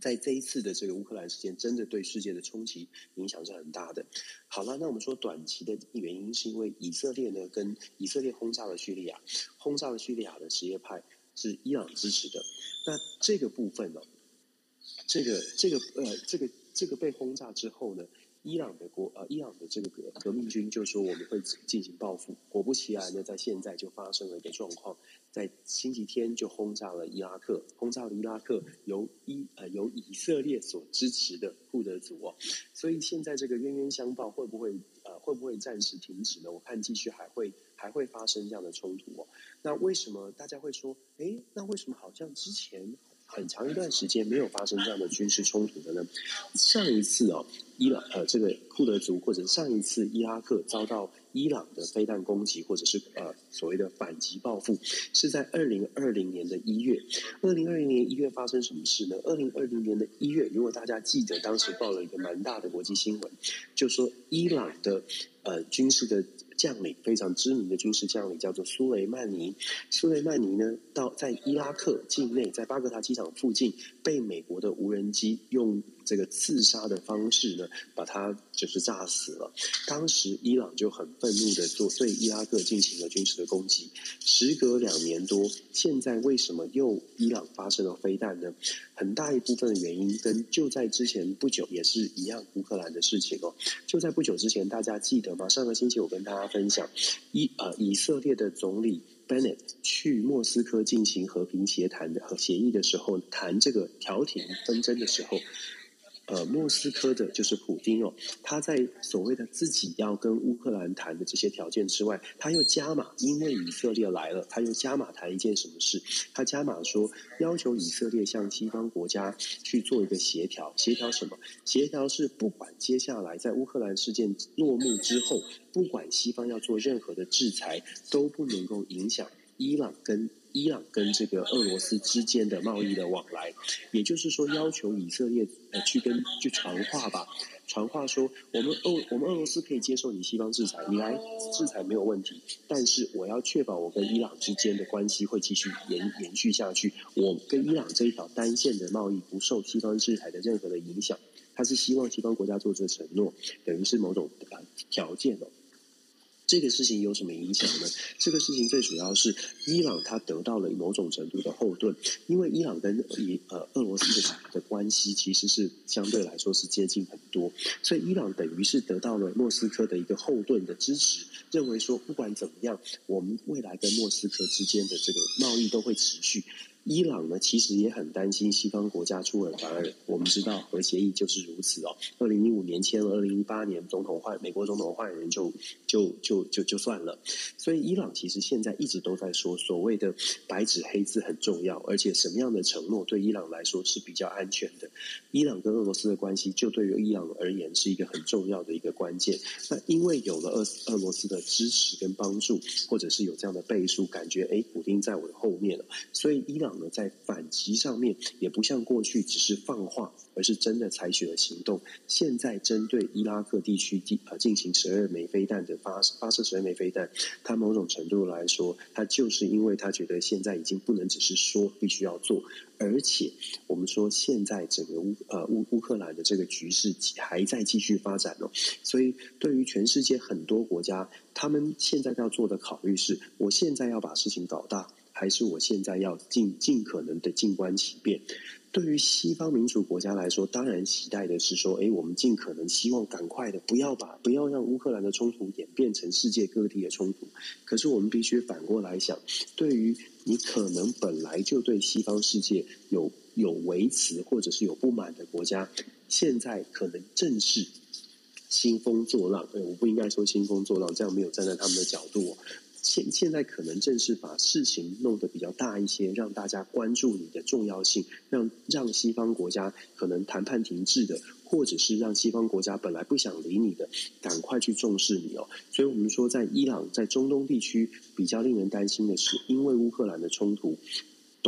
在这一次的这个乌克兰事件，真的对世界的冲击影响是很大的。好了，那我们说短期的原因是因为以色列呢，跟以色列轰炸了叙利亚，轰炸了叙利亚的什叶派是伊朗支持的。那这个部分呢，这个这个呃，这个这个被轰炸之后呢，伊朗的国呃，伊朗的这个革命军就说我们会进行报复。果不其然呢，在现在就发生了一个状况。在星期天就轰炸了伊拉克，轰炸了伊拉克由伊呃由以色列所支持的库德族哦，所以现在这个冤冤相报会不会呃会不会暂时停止呢？我看继续还会还会发生这样的冲突哦。那为什么大家会说，诶，那为什么好像之前？很长一段时间没有发生这样的军事冲突的呢？上一次哦，伊朗呃这个库德族，或者上一次伊拉克遭到伊朗的飞弹攻击，或者是呃所谓的反击报复，是在二零二零年的一月。二零二零年一月发生什么事呢？二零二零年的一月，如果大家记得，当时报了一个蛮大的国际新闻，就说伊朗的呃军事的。将领非常知名的军事将领叫做苏雷曼尼。苏雷曼尼呢，到在伊拉克境内，在巴格达机场附近，被美国的无人机用这个刺杀的方式呢，把他就是炸死了。当时伊朗就很愤怒的做对伊拉克进行了军事的攻击。时隔两年多，现在为什么又伊朗发生了飞弹呢？很大一部分的原因跟就在之前不久也是一样，乌克兰的事情哦。就在不久之前，大家记得啊？上个星期我跟大家分享，以呃以色列的总理 Bennett 去莫斯科进行和平协谈的和协议的时候，谈这个调停纷争的时候。呃，莫斯科的就是普丁哦，他在所谓的自己要跟乌克兰谈的这些条件之外，他又加码，因为以色列来了，他又加码谈一件什么事？他加码说，要求以色列向西方国家去做一个协调，协调什么？协调是不管接下来在乌克兰事件落幕之后，不管西方要做任何的制裁，都不能够影响伊朗跟。伊朗跟这个俄罗斯之间的贸易的往来，也就是说，要求以色列呃去跟去传话吧，传话说我们俄我们俄罗斯可以接受你西方制裁，你来制裁没有问题，但是我要确保我跟伊朗之间的关系会继续延延续下去，我跟伊朗这一条单线的贸易不受西方制裁的任何的影响，他是希望西方国家做这个承诺，等于是某种呃条件哦。这个事情有什么影响呢？这个事情最主要是伊朗它得到了某种程度的后盾，因为伊朗跟以呃俄罗斯的的关系其实是相对来说是接近很多，所以伊朗等于是得到了莫斯科的一个后盾的支持，认为说不管怎么样，我们未来跟莫斯科之间的这个贸易都会持续。伊朗呢，其实也很担心西方国家出尔反尔。我们知道核协议就是如此哦。二零一五年签了，二零一八年总统换，美国总统换人就就就就就算了。所以伊朗其实现在一直都在说，所谓的白纸黑字很重要，而且什么样的承诺对伊朗来说是比较安全的。伊朗跟俄罗斯的关系，就对于伊朗而言是一个很重要的一个关键。那因为有了俄俄罗斯的支持跟帮助，或者是有这样的背书，感觉哎，普丁在我的后面了，所以伊朗。在反击上面也不像过去只是放话，而是真的采取了行动。现在针对伊拉克地区地呃进行十二枚飞弹的发发射十二枚飞弹，他某种程度来说，他就是因为他觉得现在已经不能只是说，必须要做。而且我们说现在整个乌呃乌乌克兰的这个局势还在继续发展哦，所以对于全世界很多国家，他们现在要做的考虑是：我现在要把事情搞大。还是我现在要尽尽可能的静观其变。对于西方民主国家来说，当然期待的是说，诶，我们尽可能希望赶快的，不要把不要让乌克兰的冲突演变成世界各地的冲突。可是我们必须反过来想，对于你可能本来就对西方世界有有维持或者是有不满的国家，现在可能正是兴风作浪。诶，我不应该说兴风作浪，这样没有站在他们的角度。现现在可能正是把事情弄得比较大一些，让大家关注你的重要性，让让西方国家可能谈判停滞的，或者是让西方国家本来不想理你的，赶快去重视你哦。所以，我们说，在伊朗在中东地区比较令人担心的是，因为乌克兰的冲突。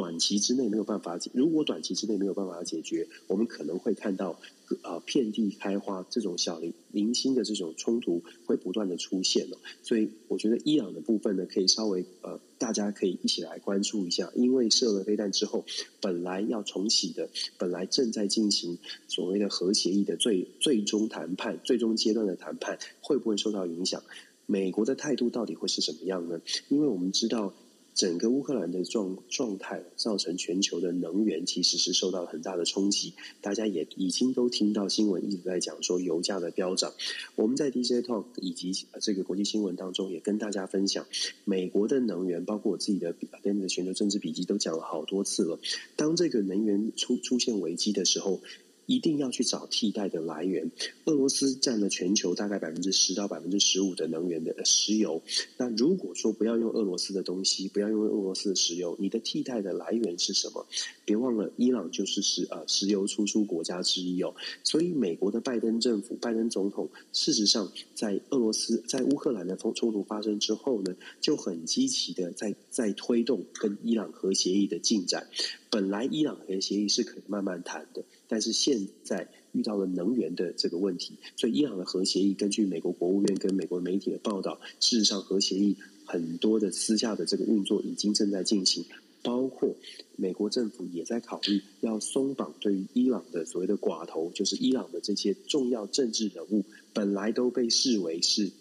短期之内没有办法解，如果短期之内没有办法解决，我们可能会看到呃遍地开花这种小零零星的这种冲突会不断的出现了。所以我觉得伊朗的部分呢，可以稍微呃大家可以一起来关注一下，因为射了飞弹之后，本来要重启的，本来正在进行所谓的核协议的最最终谈判、最终阶段的谈判，会不会受到影响？美国的态度到底会是什么样呢？因为我们知道。整个乌克兰的状状态造成全球的能源其实是受到很大的冲击，大家也已经都听到新闻一直在讲说油价的飙涨。我们在 DJ Talk 以及这个国际新闻当中也跟大家分享，美国的能源，包括我自己的跟的全球政治笔记都讲了好多次了。当这个能源出出现危机的时候，一定要去找替代的来源。俄罗斯占了全球大概百分之十到百分之十五的能源的石油。那如果说不要用俄罗斯的东西，不要用俄罗斯的石油，你的替代的来源是什么？别忘了，伊朗就是石呃石油输出国家之一哦。所以，美国的拜登政府、拜登总统，事实上在俄罗斯在乌克兰的冲冲突发生之后呢，就很积极的在在推动跟伊朗核协议的进展。本来伊朗核协议是可以慢慢谈的。但是现在遇到了能源的这个问题，所以伊朗的核协议，根据美国国务院跟美国媒体的报道，事实上核协议很多的私下的这个运作已经正在进行，包括美国政府也在考虑要松绑对于伊朗的所谓的寡头，就是伊朗的这些重要政治人物，本来都被视为是。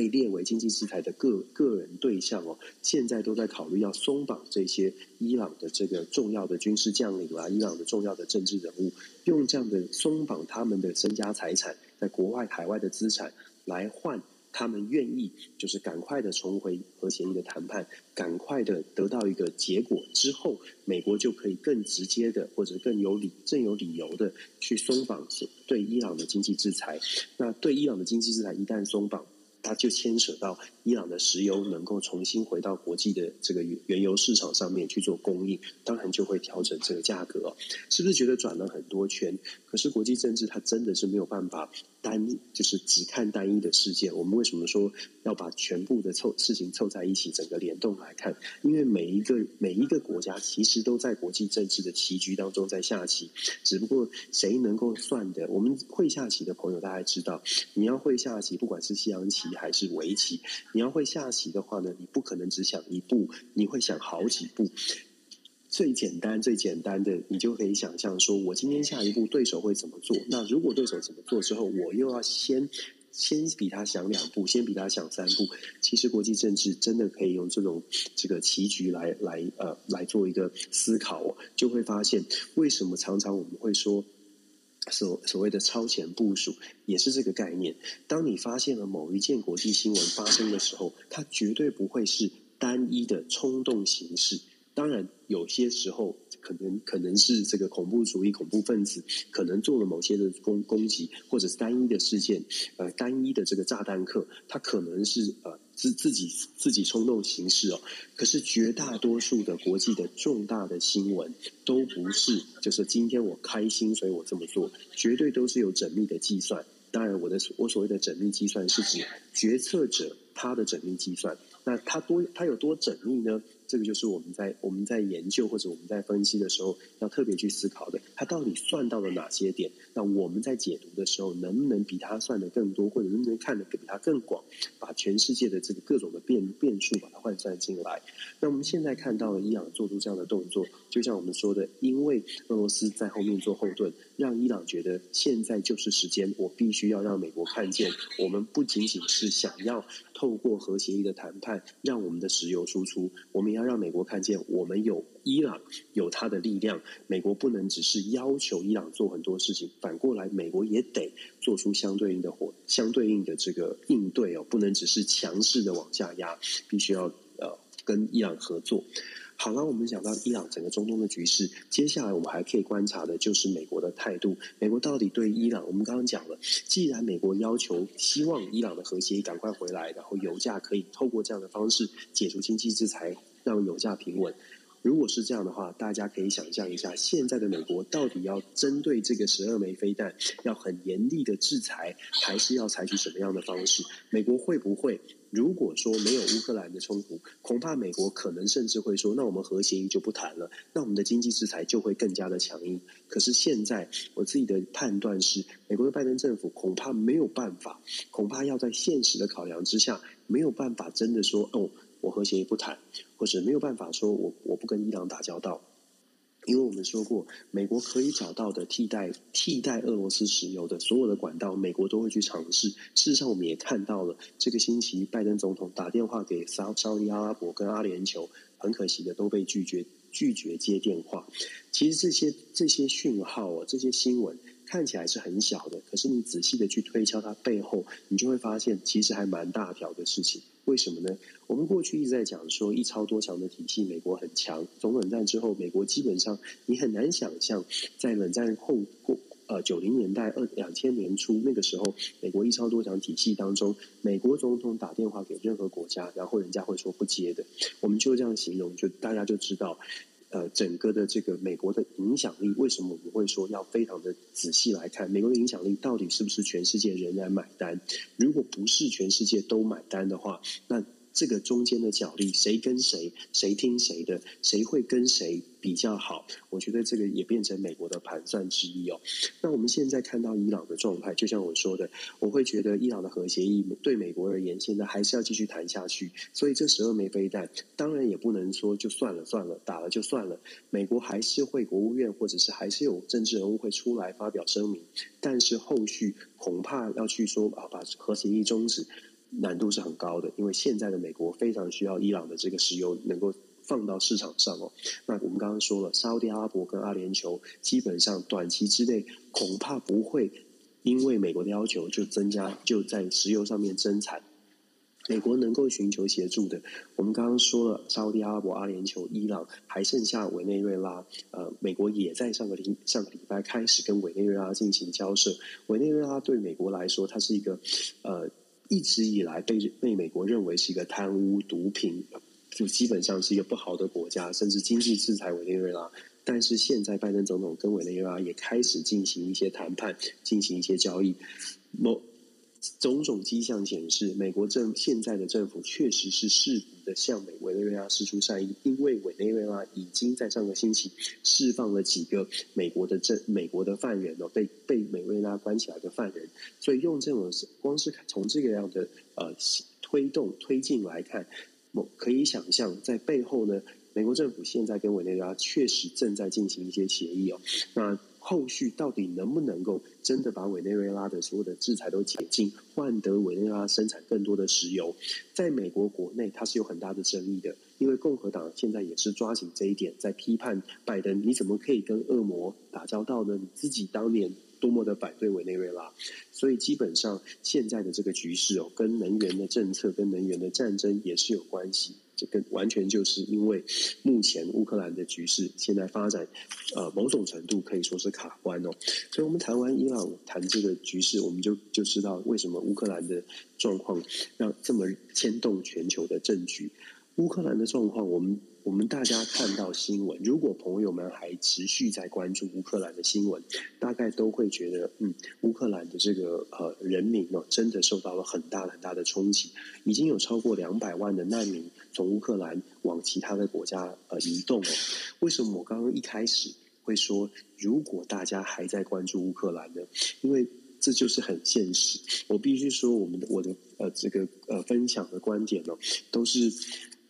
被列为经济制裁的个个人对象哦，现在都在考虑要松绑这些伊朗的这个重要的军事将领啦，伊朗的重要的政治人物，用这样的松绑他们的身家财产，在国外海外的资产来换他们愿意，就是赶快的重回核协议的谈判，赶快的得到一个结果之后，美国就可以更直接的或者更有理、更有理由的去松绑对伊朗的经济制裁。那对伊朗的经济制裁一旦松绑，它就牵扯到伊朗的石油能够重新回到国际的这个原油市场上面去做供应，当然就会调整这个价格。是不是觉得转了很多圈？可是国际政治它真的是没有办法单，就是只看单一的事件。我们为什么说要把全部的凑事情凑在一起，整个联动来看？因为每一个每一个国家其实都在国际政治的棋局当中在下棋，只不过谁能够算的？我们会下棋的朋友大概知道，你要会下棋，不管是西洋棋。还是围棋，你要会下棋的话呢，你不可能只想一步，你会想好几步。最简单、最简单的，你就可以想象说，我今天下一步，对手会怎么做？那如果对手怎么做之后，我又要先先比他想两步，先比他想三步。其实国际政治真的可以用这种这个棋局来来呃来做一个思考哦，就会发现为什么常常我们会说。所所谓的超前部署也是这个概念。当你发现了某一件国际新闻发生的时候，它绝对不会是单一的冲动形式。当然，有些时候可能可能是这个恐怖主义恐怖分子可能做了某些的攻攻击，或者是单一的事件，呃，单一的这个炸弹客，他可能是呃。自自己自己冲动行事哦，可是绝大多数的国际的重大的新闻都不是，就是今天我开心，所以我这么做，绝对都是有缜密的计算。当然，我的我所谓的缜密计算是指决策者他的缜密计算。那它多它有多缜密呢？这个就是我们在我们在研究或者我们在分析的时候要特别去思考的，它到底算到了哪些点？那我们在解读的时候，能不能比它算得更多，或者能不能看得比它更广，把全世界的这个各种的变变数把它换算进来？那我们现在看到了伊朗做出这样的动作，就像我们说的，因为俄罗斯在后面做后盾，让伊朗觉得现在就是时间，我必须要让美国看见，我们不仅仅是想要透过核协议的谈判让我们的石油输出，我们也。要让美国看见，我们有伊朗有它的力量。美国不能只是要求伊朗做很多事情，反过来，美国也得做出相对应的活，相对应的这个应对哦，不能只是强势的往下压，必须要呃跟伊朗合作。好了，我们讲到伊朗整个中东的局势，接下来我们还可以观察的就是美国的态度。美国到底对伊朗？我们刚刚讲了，既然美国要求希望伊朗的核协议赶快回来，然后油价可以透过这样的方式解除经济制裁。让油价平稳，如果是这样的话，大家可以想象一下，现在的美国到底要针对这个十二枚飞弹，要很严厉的制裁，还是要采取什么样的方式？美国会不会？如果说没有乌克兰的冲突，恐怕美国可能甚至会说：“那我们核协议就不谈了，那我们的经济制裁就会更加的强硬。”可是现在我自己的判断是，美国的拜登政府恐怕没有办法，恐怕要在现实的考量之下，没有办法真的说：“哦，我核协议不谈，或者没有办法说我我不跟伊朗打交道。”因为我们说过，美国可以找到的替代替代俄罗斯石油的所有的管道，美国都会去尝试。事实上，我们也看到了，这个星期拜登总统打电话给沙沙乌地阿拉伯跟阿联酋，很可惜的都被拒绝拒绝接电话。其实这些这些讯号啊，这些新闻看起来是很小的，可是你仔细的去推敲它背后，你就会发现其实还蛮大条的事情。为什么呢？我们过去一直在讲说一超多强的体系，美国很强。从冷战之后，美国基本上你很难想象，在冷战后过呃九零年代二两千年初那个时候，美国一超多强体系当中，美国总统打电话给任何国家，然后人家会说不接的。我们就这样形容，就大家就知道。呃，整个的这个美国的影响力，为什么我们会说要非常的仔细来看美国的影响力到底是不是全世界仍然买单？如果不是全世界都买单的话，那。这个中间的角力，谁跟谁，谁听谁的，谁会跟谁比较好？我觉得这个也变成美国的盘算之一哦。那我们现在看到伊朗的状态，就像我说的，我会觉得伊朗的核协议对美国而言，现在还是要继续谈下去。所以这十二枚飞弹，当然也不能说就算了算了，打了就算了。美国还是会国务院或者是还是有政治人物会出来发表声明，但是后续恐怕要去说啊，把核协议终止。难度是很高的，因为现在的美国非常需要伊朗的这个石油能够放到市场上哦。那我们刚刚说了，沙特阿拉伯跟阿联酋基本上短期之内恐怕不会因为美国的要求就增加，就在石油上面增产。美国能够寻求协助的，我们刚刚说了，沙特阿拉伯、阿联酋、伊朗，还剩下委内瑞拉。呃，美国也在上个礼上个礼拜开始跟委内瑞拉进行交涉。委内瑞拉对美国来说，它是一个呃。一直以来被被美国认为是一个贪污、毒品，就基本上是一个不好的国家，甚至经济制裁委内瑞拉。但是现在拜登总统跟委内瑞拉也开始进行一些谈判，进行一些交易。某种种迹象显示，美国政现在的政府确实是试图的向美委内瑞拉释出善意，因为委内瑞拉已经在上个星期释放了几个美国的政美国的犯人哦，被被委内瑞拉关起来的犯人，所以用这种光是从这个样的呃推动推进来看，我可以想象在背后呢，美国政府现在跟委内瑞拉确实正在进行一些协议哦，那。后续到底能不能够真的把委内瑞拉的所有的制裁都解禁，换得委内瑞拉生产更多的石油？在美国国内，它是有很大的争议的，因为共和党现在也是抓紧这一点，在批判拜登：你怎么可以跟恶魔打交道呢？你自己当年多么的反对委内瑞拉，所以基本上现在的这个局势哦，跟能源的政策、跟能源的战争也是有关系。这个完全就是因为目前乌克兰的局势现在发展，呃，某种程度可以说是卡关哦。所以，我们谈完伊朗，谈这个局势，我们就就知道为什么乌克兰的状况让这么牵动全球的政局。乌克兰的状况，我们我们大家看到新闻，如果朋友们还持续在关注乌克兰的新闻，大概都会觉得，嗯，乌克兰的这个呃人民呢，真的受到了很大很大的冲击，已经有超过两百万的难民从乌克兰往其他的国家呃移动哦。为什么我刚刚一开始会说，如果大家还在关注乌克兰呢？因为这就是很现实。我必须说，我们的我的呃这个呃分享的观点呢，都是。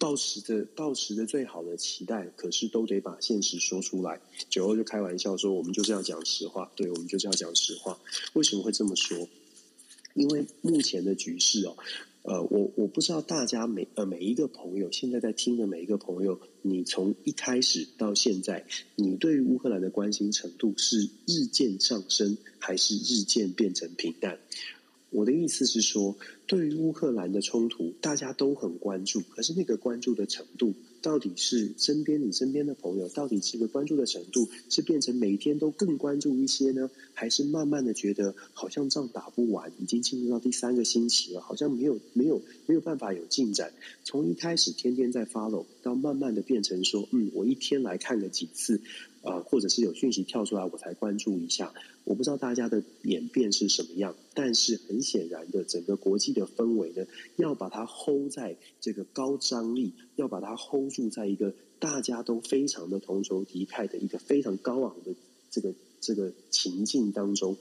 抱持着抱持着最好的期待，可是都得把现实说出来。酒后就开玩笑说，我们就是要讲实话，对，我们就是要讲实话。为什么会这么说？因为目前的局势哦，呃，我我不知道大家每呃每一个朋友现在在听的每一个朋友，你从一开始到现在，你对于乌克兰的关心程度是日渐上升，还是日渐变成平淡？我的意思是说，对于乌克兰的冲突，大家都很关注，可是那个关注的程度到底是身边你身边的朋友，到底这个关注的程度是变成每天都更关注一些呢，还是慢慢的觉得好像仗打不完，已经进入到第三个星期了，好像没有没有没有办法有进展。从一开始天天在 follow，到慢慢的变成说，嗯，我一天来看个几次。啊、或者是有讯息跳出来，我才关注一下。我不知道大家的演变是什么样，但是很显然的，整个国际的氛围呢，要把它 hold 在这个高张力，要把它 hold 住在一个大家都非常的同仇敌忾的一个非常高昂的这个这个情境当中。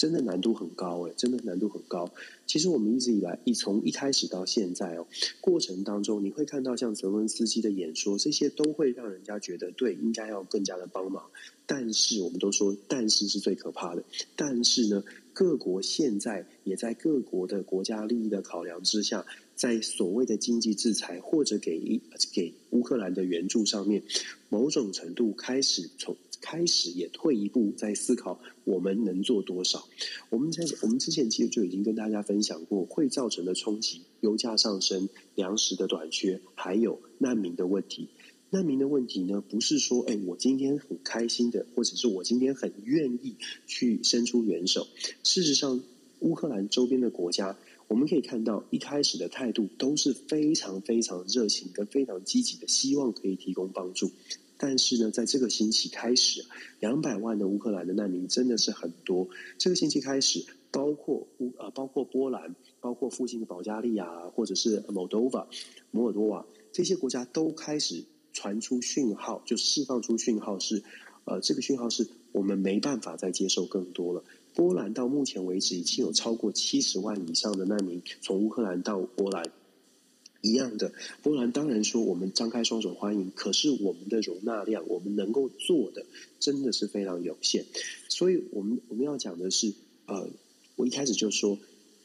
真的难度很高诶，真的难度很高。其实我们一直以来，一从一开始到现在哦，过程当中你会看到像泽伦斯基的演说，这些都会让人家觉得对，应该要更加的帮忙。但是我们都说，但是是最可怕的。但是呢，各国现在也在各国的国家利益的考量之下，在所谓的经济制裁或者给一给乌克兰的援助上面，某种程度开始从。开始也退一步，在思考我们能做多少。我们在我们之前其实就已经跟大家分享过，会造成的冲击：油价上升、粮食的短缺，还有难民的问题。难民的问题呢，不是说，哎，我今天很开心的，或者是我今天很愿意去伸出援手。事实上，乌克兰周边的国家，我们可以看到，一开始的态度都是非常非常热情跟非常积极的，希望可以提供帮助。但是呢，在这个星期开始，两百万的乌克兰的难民真的是很多。这个星期开始，包括乌呃，包括波兰，包括附近的保加利亚，或者是 Moldova、摩尔多瓦这些国家，都开始传出讯号，就释放出讯号是，呃，这个讯号是我们没办法再接受更多了。波兰到目前为止已经有超过七十万以上的难民从乌克兰到波兰。一样的，波兰当然说我们张开双手欢迎，可是我们的容纳量，我们能够做的真的是非常有限。所以，我们我们要讲的是，呃，我一开始就说，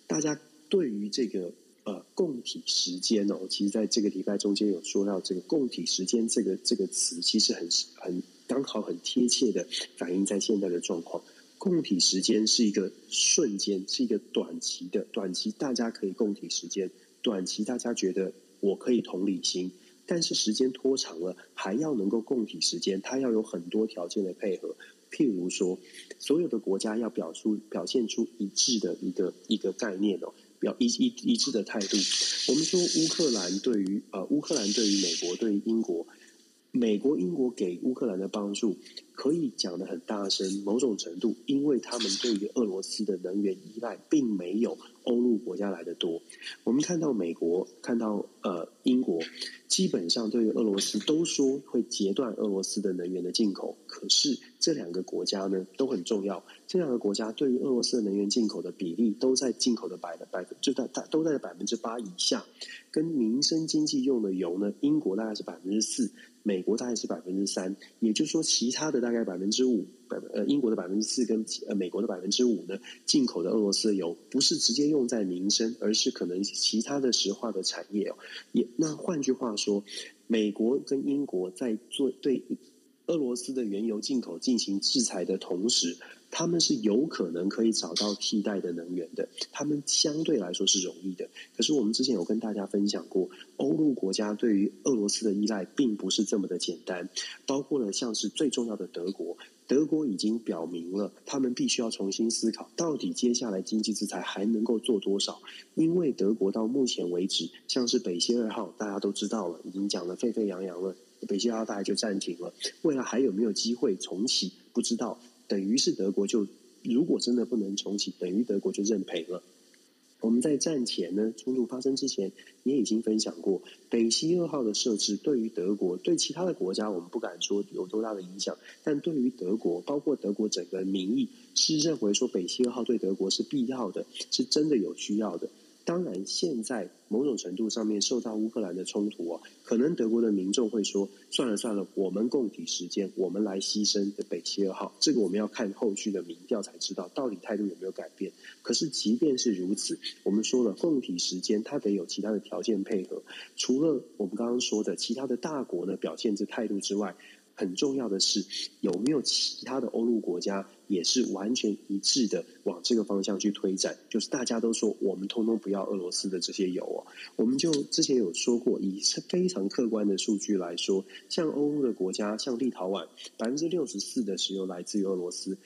大家对于这个呃共体时间哦，其实在这个礼拜中间有说到这个共体时间这个这个词，其实很很刚好很贴切的反映在现在的状况。共体时间是一个瞬间，是一个短期的，短期大家可以共体时间。短期大家觉得我可以同理心，但是时间拖长了，还要能够共体时间，它要有很多条件的配合。譬如说，所有的国家要表出表现出一致的一个一个概念哦，表一一一致的态度。我们说乌克兰对于呃乌克兰对于美国对于英国，美国英国给乌克兰的帮助可以讲得很大声，某种程度，因为他们对于俄罗斯的能源依赖并没有。欧陆国家来的多，我们看到美国，看到呃英国，基本上对于俄罗斯都说会截断俄罗斯的能源的进口。可是这两个国家呢都很重要，这两个国家对于俄罗斯的能源进口的比例都在进口的百的百分就在大都在百分之八以下。跟民生经济用的油呢，英国大概是百分之四，美国大概是百分之三，也就是说其他的大概百分之五。百呃，英国的百分之四跟呃美国的百分之五呢，进口的俄罗斯的油不是直接用在民生，而是可能其他的石化的产业哦。也那换句话说，美国跟英国在做对俄罗斯的原油进口进行制裁的同时。他们是有可能可以找到替代的能源的，他们相对来说是容易的。可是我们之前有跟大家分享过，欧陆国家对于俄罗斯的依赖并不是这么的简单，包括了像是最重要的德国，德国已经表明了，他们必须要重新思考，到底接下来经济制裁还能够做多少？因为德国到目前为止，像是北溪二号，大家都知道了，已经讲得沸沸扬扬了，北溪二号大概就暂停了，未来还有没有机会重启？不知道。等于是德国就，如果真的不能重启，等于德国就认赔了。我们在战前呢，冲突发生之前也已经分享过，北溪二号的设置对于德国，对其他的国家我们不敢说有多大的影响，但对于德国，包括德国整个民意是认为说北溪二号对德国是必要的，是真的有需要的。当然，现在某种程度上面受到乌克兰的冲突啊，可能德国的民众会说：“算了算了，我们共体时间，我们来牺牲的北溪二号。”这个我们要看后续的民调才知道，到底态度有没有改变。可是即便是如此，我们说了共体时间，它得有其他的条件配合。除了我们刚刚说的其他的大国呢表现这态度之外，很重要的是，有没有其他的欧陆国家也是完全一致的往这个方向去推展？就是大家都说我们通通不要俄罗斯的这些油哦。我们就之前有说过，以非常客观的数据来说，像欧陆的国家，像立陶宛，百分之六十四的石油来自于俄罗斯。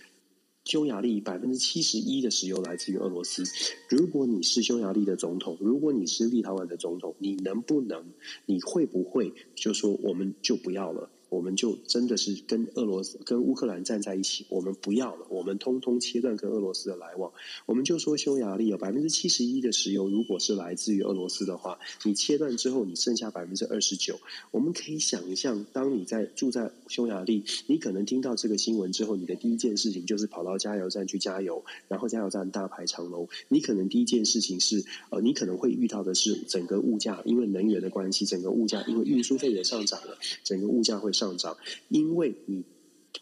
匈牙利百分之七十一的石油来自于俄罗斯。如果你是匈牙利的总统，如果你是立陶宛的总统，你能不能？你会不会就说我们就不要了？我们就真的是跟俄罗斯、跟乌克兰站在一起，我们不要了，我们通通切断跟俄罗斯的来往。我们就说匈牙利有百分之七十一的石油，如果是来自于俄罗斯的话，你切断之后，你剩下百分之二十九。我们可以想象，当你在住在匈牙利，你可能听到这个新闻之后，你的第一件事情就是跑到加油站去加油，然后加油站大排长龙。你可能第一件事情是，呃，你可能会遇到的是整个物价，因为能源的关系，整个物价因为运输费也上涨了，整个物价会。上涨，因为你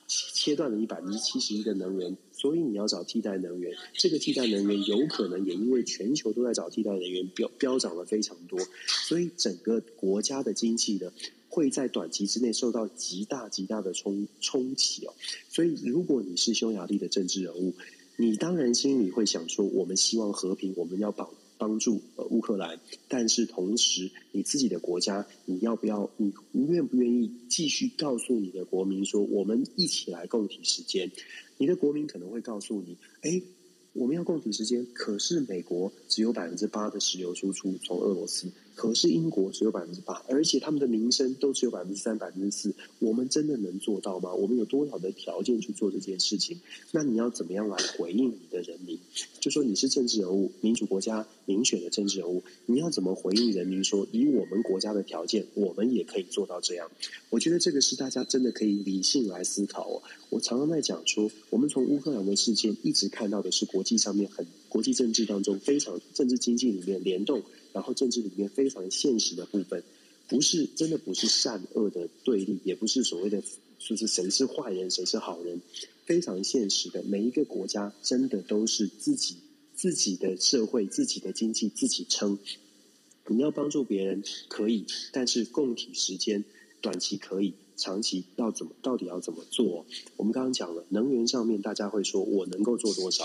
切断了你百分之七十一的能源，所以你要找替代能源。这个替代能源有可能也因为全球都在找替代能源，飙飙涨了非常多，所以整个国家的经济呢，会在短期之内受到极大极大的冲冲击哦。所以，如果你是匈牙利的政治人物，你当然心里会想说：我们希望和平，我们要保。帮助呃乌克兰，但是同时你自己的国家，你要不要？你愿不愿意继续告诉你的国民说，我们一起来共体时间？你的国民可能会告诉你，哎。我们要共体时间，可是美国只有百分之八的石油输出从俄罗斯，可是英国只有百分之八，而且他们的民生都只有百分之三、百分之四。我们真的能做到吗？我们有多少的条件去做这件事情？那你要怎么样来回应你的人民？就说你是政治人物，民主国家民选的政治人物，你要怎么回应人民说？以我们国家的条件，我们也可以做到这样。我觉得这个是大家真的可以理性来思考哦。我常常在讲说，我们从乌克兰的事件一直看到的是国际上面很国际政治当中非常政治经济里面联动，然后政治里面非常现实的部分，不是真的不是善恶的对立，也不是所谓的就是谁是坏人谁是好人，非常现实的每一个国家真的都是自己自己的社会自己的经济自己撑，你要帮助别人可以，但是共体时间，短期可以。长期要怎么？到底要怎么做？我们刚刚讲了能源上面，大家会说我能够做多少？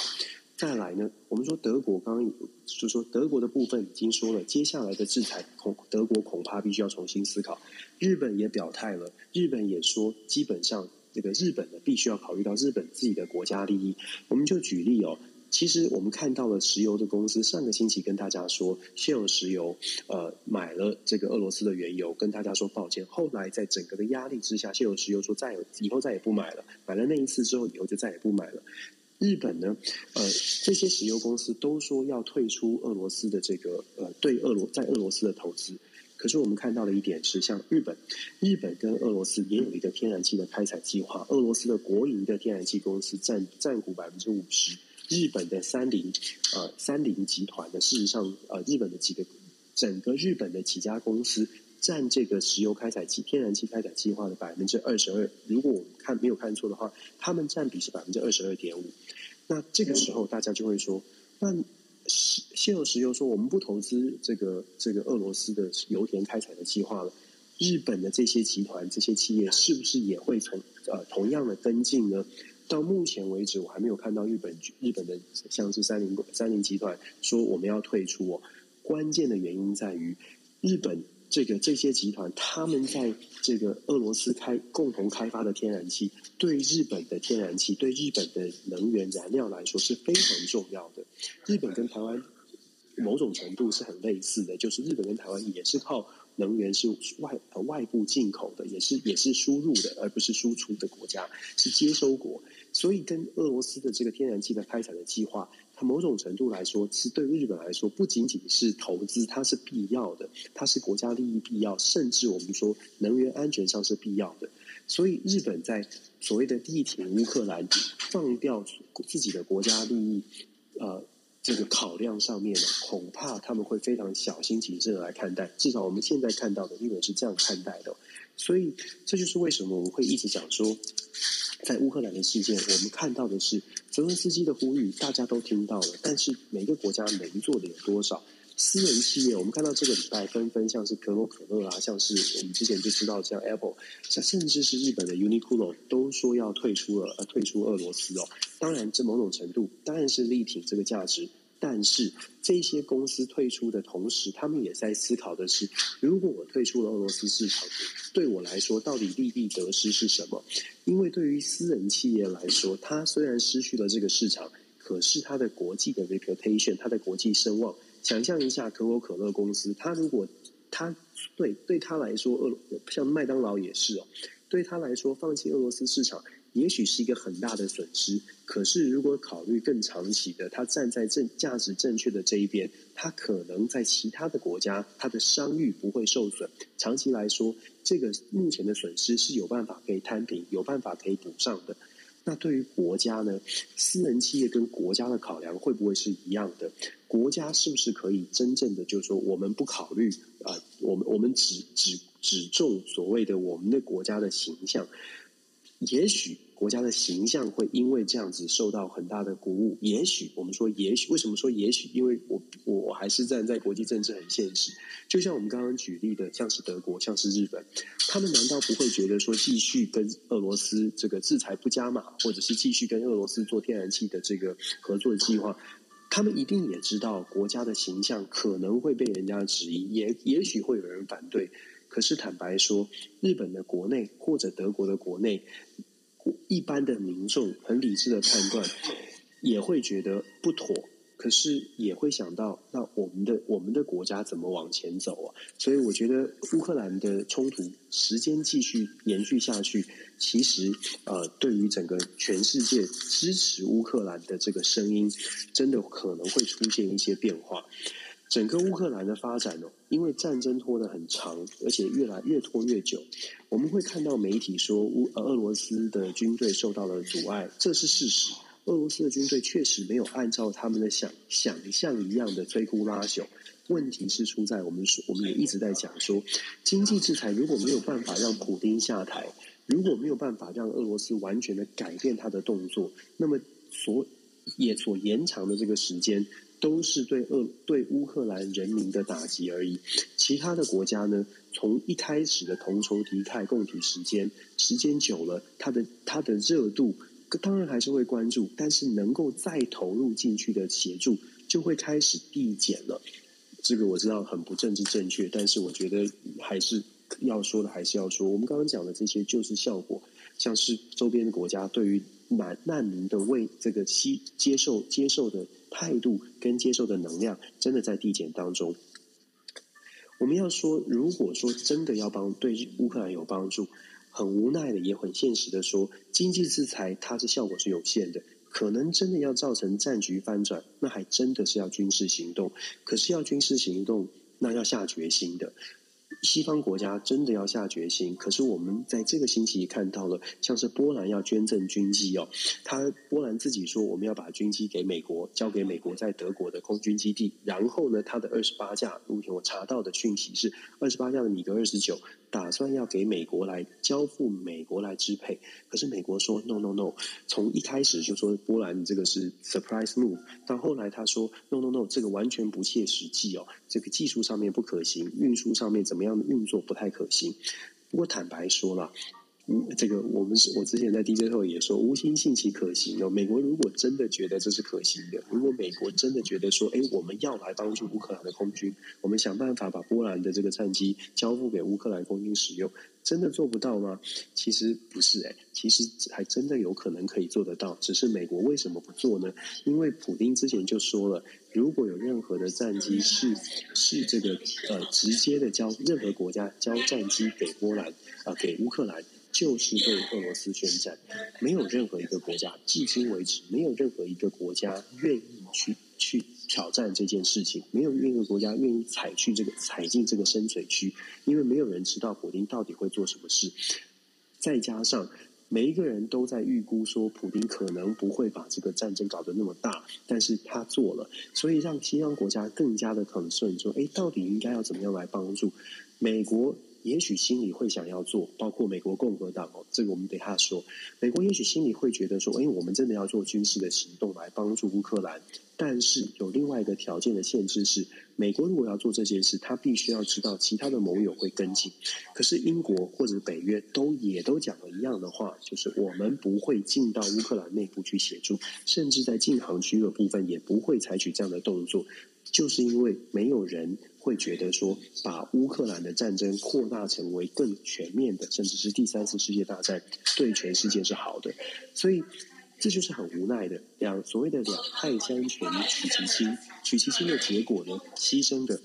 再来呢？我们说德国刚刚就说德国的部分已经说了，接下来的制裁恐德国恐怕必须要重新思考。日本也表态了，日本也说基本上这个日本呢必须要考虑到日本自己的国家利益。我们就举例哦。其实我们看到了石油的公司上个星期跟大家说壳油石油呃买了这个俄罗斯的原油，跟大家说抱歉。后来在整个的压力之下壳油石油说再有以后再也不买了，买了那一次之后以后就再也不买了。日本呢，呃这些石油公司都说要退出俄罗斯的这个呃对俄罗在俄罗斯的投资。可是我们看到的一点是，像日本，日本跟俄罗斯也有一个天然气的开采计划，俄罗斯的国营的天然气公司占占股百分之五十。日本的三菱，呃，三菱集团的，事实上，呃，日本的几个，整个日本的几家公司占这个石油开采计天然气开采计划的百分之二十二。如果我们看没有看错的话，他们占比是百分之二十二点五。那这个时候大家就会说，那谢尔石油说我们不投资这个这个俄罗斯的油田开采的计划了。日本的这些集团这些企业是不是也会从呃同样的跟进呢？到目前为止，我还没有看到日本日本的像是三菱三菱集团说我们要退出哦。关键的原因在于，日本这个这些集团他们在这个俄罗斯开共同开发的天然气，对日本的天然气对日本的能源燃料来说是非常重要的。日本跟台湾某种程度是很类似的，就是日本跟台湾也是靠。能源是外呃外部进口的，也是也是输入的，而不是输出的国家是接收国，所以跟俄罗斯的这个天然气的开采的计划，某种程度来说，是对日本来说不仅仅是投资，它是必要的，它是国家利益必要，甚至我们说能源安全上是必要的。所以日本在所谓的力挺乌克兰，放掉自己的国家利益，呃。这个考量上面呢，恐怕他们会非常小心谨慎来看待。至少我们现在看到的，日本是这样看待的。所以这就是为什么我们会一直讲说，在乌克兰的事件，我们看到的是泽伦斯基的呼吁，大家都听到了，但是每个国家能做的有多少？私人企业，我们看到这个礼拜纷纷像是可口可乐啊，像是我们之前就知道像 Apple，像甚至是日本的 Uniqlo 都说要退出了，呃，退出俄罗斯哦。当然，这某种程度当然是力挺这个价值。但是这些公司退出的同时，他们也在思考的是：如果我退出了俄罗斯市场，对我来说到底利弊得失是什么？因为对于私人企业来说，它虽然失去了这个市场，可是它的国际的 reputation，它的国际声望，想象一下可口可乐公司，它如果它对对他来说，俄像麦当劳也是哦，对他来说放弃俄罗斯市场。也许是一个很大的损失，可是如果考虑更长期的，他站在正价值正确的这一边，他可能在其他的国家，他的商誉不会受损。长期来说，这个目前的损失是有办法可以摊平，有办法可以补上的。那对于国家呢？私人企业跟国家的考量会不会是一样的？国家是不是可以真正的就是说，我们不考虑啊、我们我们只只只重所谓的我们的国家的形象？也许国家的形象会因为这样子受到很大的鼓舞。也许我们说，也许为什么说也许？因为我我我还是站在国际政治很现实。就像我们刚刚举例的，像是德国，像是日本，他们难道不会觉得说继续跟俄罗斯这个制裁不加码，或者是继续跟俄罗斯做天然气的这个合作计划？他们一定也知道国家的形象可能会被人家质疑，也也许会有人反对。可是坦白说，日本的国内或者德国的国内，一般的民众很理智的判断，也会觉得不妥。可是也会想到，那我们的我们的国家怎么往前走啊？所以我觉得乌克兰的冲突时间继续延续下去，其实呃，对于整个全世界支持乌克兰的这个声音，真的可能会出现一些变化。整个乌克兰的发展哦，因为战争拖得很长，而且越来越拖越久，我们会看到媒体说乌俄罗斯的军队受到了阻碍，这是事实。俄罗斯的军队确实没有按照他们的想想象一样的摧枯拉朽。问题是出在我们说，我们也一直在讲说，经济制裁如果没有办法让普丁下台，如果没有办法让俄罗斯完全的改变他的动作，那么所也所延长的这个时间。都是对俄对乌克兰人民的打击而已。其他的国家呢，从一开始的同仇敌忾、共体时间，时间久了，它的它的热度当然还是会关注，但是能够再投入进去的协助就会开始递减了。这个我知道很不政治正确，但是我觉得还是要说的，还是要说。我们刚刚讲的这些就是效果，像是周边的国家对于难难民的为这个接接受接受的。态度跟接受的能量真的在递减当中。我们要说，如果说真的要帮对乌克兰有帮助，很无奈的也很现实的说，经济制裁它是效果是有限的，可能真的要造成战局翻转，那还真的是要军事行动。可是要军事行动，那要下决心的。西方国家真的要下决心，可是我们在这个星期看到了，像是波兰要捐赠军机哦，他波兰自己说我们要把军机给美国，交给美国在德国的空军基地，然后呢，他的二十八架，目前我查到的讯息是二十八架的米格二十九。打算要给美国来交付，美国来支配，可是美国说 no no no，从一开始就说波兰这个是 surprise move，到后来他说 no no no，这个完全不切实际哦，这个技术上面不可行，运输上面怎么样的运作不太可行。不过坦白说了。嗯，这个我们是我之前在 DJ 后也说，无心信其可行。美国如果真的觉得这是可行的，如果美国真的觉得说，哎，我们要来帮助乌克兰的空军，我们想办法把波兰的这个战机交付给乌克兰空军使用，真的做不到吗？其实不是，哎，其实还真的有可能可以做得到，只是美国为什么不做呢？因为普丁之前就说了，如果有任何的战机是是这个呃直接的交任何国家交战机给波兰啊、给乌克兰。就是对俄罗斯宣战，没有任何一个国家，至今为止，没有任何一个国家愿意去去挑战这件事情，没有任何国家愿意踩去这个踩进这个深水区，因为没有人知道普丁到底会做什么事。再加上每一个人都在预估说，普丁可能不会把这个战争搞得那么大，但是他做了，所以让西方国家更加的 concern，说，哎，到底应该要怎么样来帮助美国？也许心里会想要做，包括美国共和党哦，这个我们等下说。美国也许心里会觉得说，哎，我们真的要做军事的行动来帮助乌克兰，但是有另外一个条件的限制是，美国如果要做这件事，他必须要知道其他的盟友会跟进。可是英国或者北约都也都讲了一样的话，就是我们不会进到乌克兰内部去协助，甚至在禁航区的部分也不会采取这样的动作。就是因为没有人会觉得说，把乌克兰的战争扩大成为更全面的，甚至是第三次世界大战，对全世界是好的。所以这就是很无奈的，两所谓的两害相权取其轻，取其轻的结果呢，牺牲的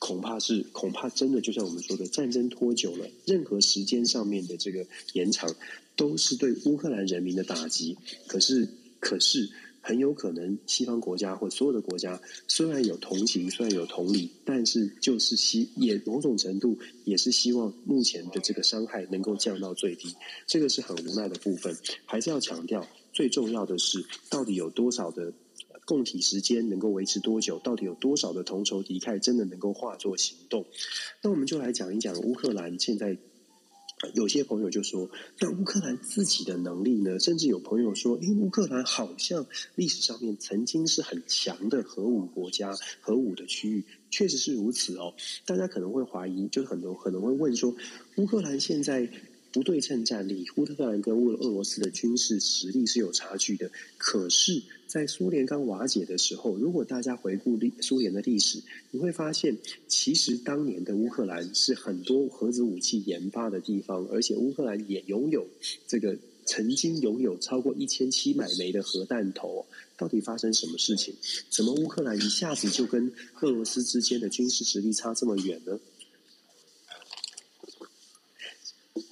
恐怕是恐怕真的就像我们说的，战争拖久了，任何时间上面的这个延长，都是对乌克兰人民的打击。可是，可是。很有可能，西方国家或所有的国家虽然有同情，虽然有同理，但是就是希也某种程度也是希望目前的这个伤害能够降到最低。这个是很无奈的部分，还是要强调，最重要的是到底有多少的共体时间能够维持多久？到底有多少的同仇敌忾真的能够化作行动？那我们就来讲一讲乌克兰现在。有些朋友就说：“那乌克兰自己的能力呢？甚至有朋友说，诶，乌克兰好像历史上面曾经是很强的核武国家，核武的区域，确实是如此哦。大家可能会怀疑，就是很多可能会问说，乌克兰现在。”不对称战力，乌克兰跟俄俄罗斯的军事实力是有差距的。可是，在苏联刚瓦解的时候，如果大家回顾历苏联的历史，你会发现，其实当年的乌克兰是很多核子武器研发的地方，而且乌克兰也拥有这个曾经拥有超过一千七百枚的核弹头。到底发生什么事情？怎么乌克兰一下子就跟俄罗斯之间的军事实力差这么远呢？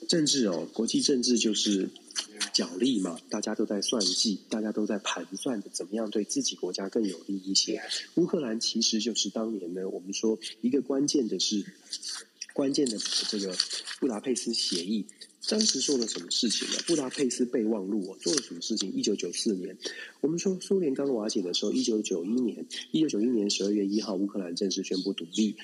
政治哦，国际政治就是角力嘛，大家都在算计，大家都在盘算着怎么样对自己国家更有利一些。乌克兰其实就是当年呢，我们说一个关键的是关键的这个布达佩斯协议。当时做了什么事情呢？布达佩斯备忘录做了什么事情？一九九四年，我们说苏联刚瓦解的时候，一九九一年，一九九一年十二月一号，乌克兰正式宣布独立。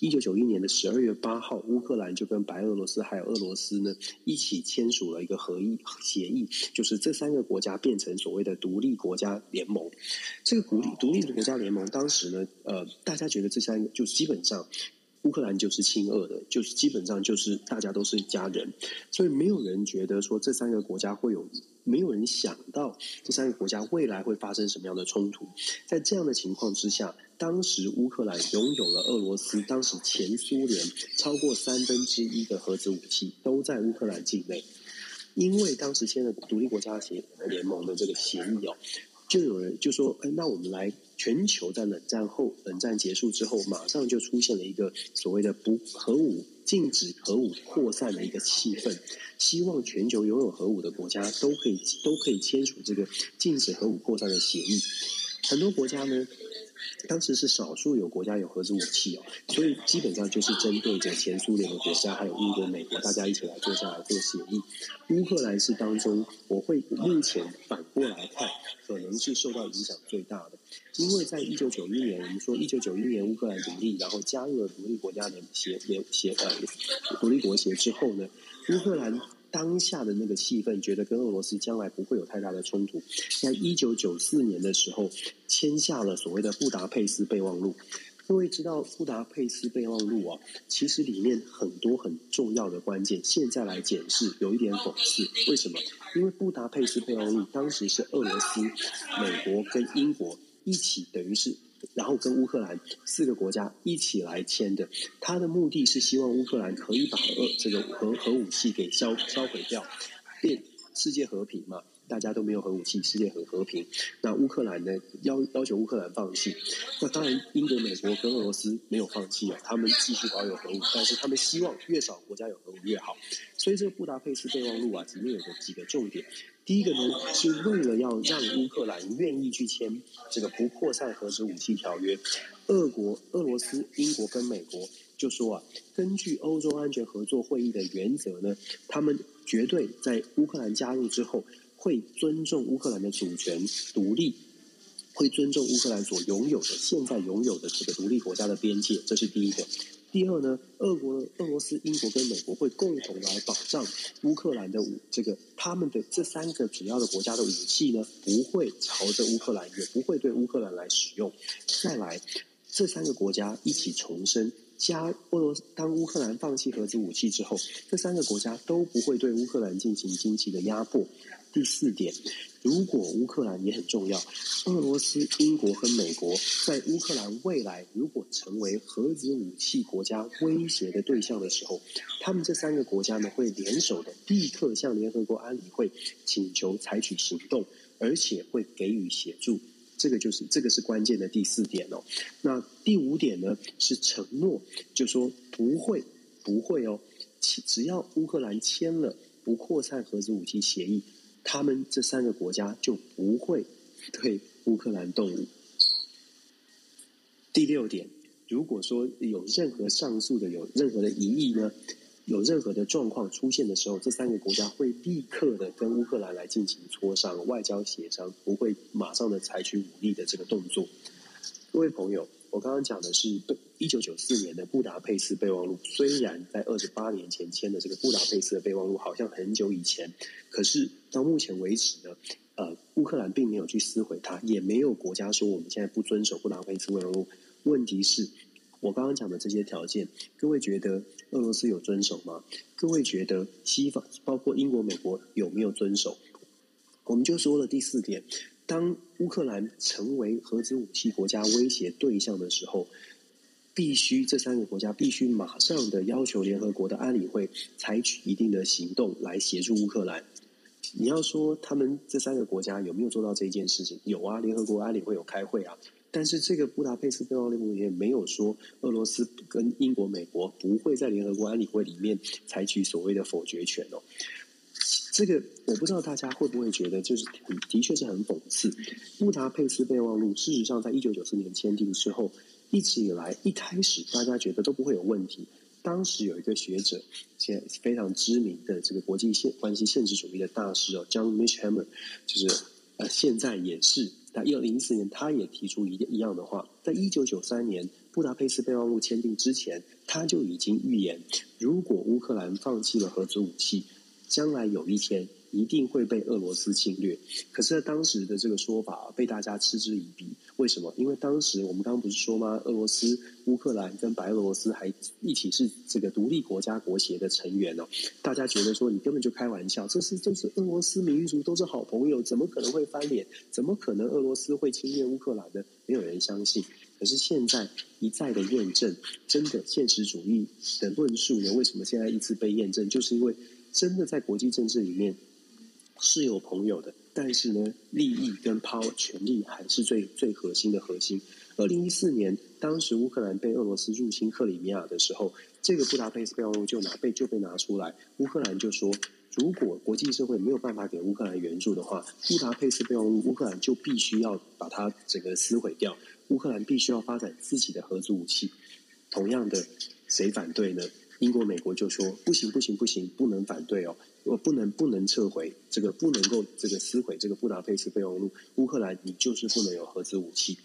一九九一年的十二月八号，乌克兰就跟白俄罗斯还有俄罗斯呢一起签署了一个合议协议，就是这三个国家变成所谓的独立国家联盟。这个独立独立的国家联盟，当时呢，呃，大家觉得这三个就基本上。乌克兰就是亲俄的，就是基本上就是大家都是一家人，所以没有人觉得说这三个国家会有，没有人想到这三个国家未来会发生什么样的冲突。在这样的情况之下，当时乌克兰拥有了俄罗斯当时前苏联超过三分之一的核子武器都在乌克兰境内，因为当时签了独立国家协联盟的这个协议哦。就有人就说：“哎，那我们来全球在冷战后，冷战结束之后，马上就出现了一个所谓的不核武、禁止核武扩散的一个气氛，希望全球拥有核武的国家都可以都可以签署这个禁止核武扩散的协议。很多国家呢。”当时是少数有国家有核子武器哦，所以基本上就是针对着前苏联的国家，还有英国、美国，大家一起来坐下来做协议。乌克兰是当中，我会目前反过来看，可能是受到影响最大的，因为在一九九一年，我们说一九九一年乌克兰独立，然后加入了独立国家联协联协呃独立国协之后呢，乌克兰。当下的那个气氛，觉得跟俄罗斯将来不会有太大的冲突。在一九九四年的时候，签下了所谓的布达佩斯备忘录。各位知道布达佩斯备忘录啊，其实里面很多很重要的关键，现在来检视有一点讽刺。为什么？因为布达佩斯备忘录当时是俄罗斯、美国跟英国一起，等于是。然后跟乌克兰四个国家一起来签的，他的目的是希望乌克兰可以把俄这个核核武器给销销毁掉，变世界和平嘛。大家都没有核武器，世界很和平。那乌克兰呢，要要求乌克兰放弃。那当然，英国、美国跟俄罗斯没有放弃啊，他们继续保有核武，但是他们希望越少国家有核武越好。所以这个布达佩斯备忘录啊，里面有个几个重点。第一个呢，是为了要让乌克兰愿意去签这个不扩散核子武器条约。俄国、俄罗斯、英国跟美国就说啊，根据欧洲安全合作会议的原则呢，他们绝对在乌克兰加入之后。会尊重乌克兰的主权独立，会尊重乌克兰所拥有的、现在拥有的这个独立国家的边界，这是第一个。第二呢，俄国、俄罗斯、英国跟美国会共同来保障乌克兰的武这个他们的这三个主要的国家的武器呢，不会朝着乌克兰，也不会对乌克兰来使用。再来，这三个国家一起重申。加俄罗斯，当乌克兰放弃核子武器之后，这三个国家都不会对乌克兰进行经济的压迫。第四点，如果乌克兰也很重要，俄罗斯、英国和美国在乌克兰未来如果成为核子武器国家威胁的对象的时候，他们这三个国家呢会联手的，立刻向联合国安理会请求采取行动，而且会给予协助。这个就是这个是关键的第四点哦。那第五点呢是承诺，就说不会不会哦，只要乌克兰签了不扩散核子武器协议，他们这三个国家就不会对乌克兰动武。第六点，如果说有任何上诉的有任何的疑义呢？有任何的状况出现的时候，这三个国家会立刻的跟乌克兰来进行磋商、外交协商，不会马上的采取武力的这个动作。各位朋友，我刚刚讲的是一九九四年的布达佩斯备忘录，虽然在二十八年前签的这个布达佩斯的备忘录好像很久以前，可是到目前为止呢，呃，乌克兰并没有去撕毁它，也没有国家说我们现在不遵守布达佩斯备忘录。问题是。我刚刚讲的这些条件，各位觉得俄罗斯有遵守吗？各位觉得西方，包括英国、美国有没有遵守？我们就说了第四点：当乌克兰成为核子武器国家威胁对象的时候，必须这三个国家必须马上的要求联合国的安理会采取一定的行动来协助乌克兰。你要说他们这三个国家有没有做到这一件事情？有啊，联合国安理会有开会啊。但是这个布达佩斯备忘录里面没有说俄罗斯跟英国、美国不会在联合国安理会里面采取所谓的否决权哦。这个我不知道大家会不会觉得，就是的确是很讽刺。布达佩斯备忘录事实上在一九九四年签订之后，一直以来一开始大家觉得都不会有问题。当时有一个学者，现在非常知名的这个国际现关系现实主义的大师哦，John Mearsheimer，就是呃现在也是。在一零一四年，他也提出一一样的话。在一九九三年布达佩斯备忘录签订之前，他就已经预言，如果乌克兰放弃了核子武器，将来有一天。一定会被俄罗斯侵略，可是，在当时的这个说法被大家嗤之以鼻。为什么？因为当时我们刚刚不是说吗？俄罗斯、乌克兰跟白俄罗斯还一起是这个独立国家国协的成员哦。大家觉得说你根本就开玩笑，这是这是俄罗斯民族都是好朋友，怎么可能会翻脸？怎么可能俄罗斯会侵略乌克兰呢？没有人相信。可是现在一再的验证，真的现实主义的论述呢？为什么现在一次被验证？就是因为真的在国际政治里面。是有朋友的，但是呢，利益跟 power 权力还是最最核心的核心。二零一四年，当时乌克兰被俄罗斯入侵克里米亚的时候，这个布达佩斯备忘录就拿被就被拿出来，乌克兰就说，如果国际社会没有办法给乌克兰援助的话，布达佩斯备忘录乌克兰就必须要把它整个撕毁掉，乌克兰必须要发展自己的核子武器。同样的，谁反对呢？英国、美国就说不行，不行，不行，不能反对哦。我不能不能撤回这个，不能够这个撕毁这个布达佩斯备忘录。乌克兰，你就是不能有核子武器。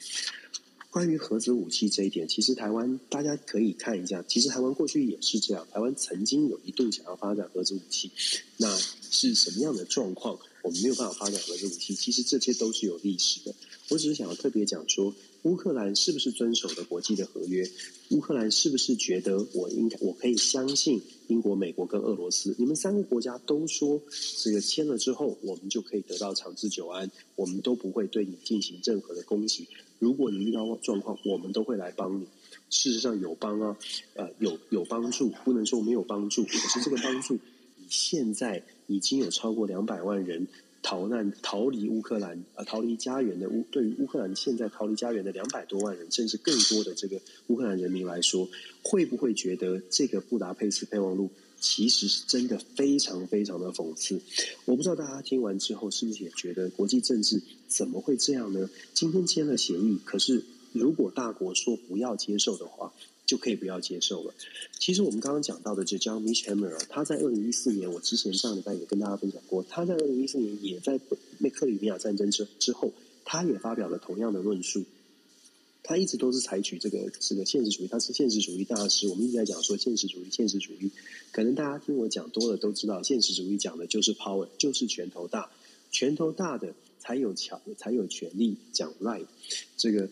关于核子武器这一点，其实台湾大家可以看一下，其实台湾过去也是这样，台湾曾经有一度想要发展核子武器，那是什么样的状况？我们没有办法发展核子武器，其实这些都是有历史的。我只是想要特别讲说。乌克兰是不是遵守了国际的合约？乌克兰是不是觉得我应该我可以相信英国、美国跟俄罗斯？你们三个国家都说这个签了之后，我们就可以得到长治久安，我们都不会对你进行任何的攻击。如果你遇到状况，我们都会来帮你。事实上有帮啊，呃，有有帮助，不能说没有帮助。可是这个帮助，现在已经有超过两百万人。逃难、逃离乌克兰，呃，逃离家园的乌，对于乌克兰现在逃离家园的两百多万人，甚至更多的这个乌克兰人民来说，会不会觉得这个布达佩斯备忘录其实是真的非常非常的讽刺？我不知道大家听完之后是不是也觉得国际政治怎么会这样呢？今天签了协议，可是如果大国说不要接受的话，就可以不要接受了。其实我们刚刚讲到的这张 Mearsheimer，他在二零一四年，我之前上礼拜也跟大家分享过，他在二零一四年也在那克里米亚战争之之后，他也发表了同样的论述。他一直都是采取这个这个现实主义，他是现实主义大师。我们一直在讲说现实主义，现实主义，可能大家听我讲多了都知道，现实主义讲的就是 power，就是拳头大，拳头大的才有强，才有权力讲 right。这个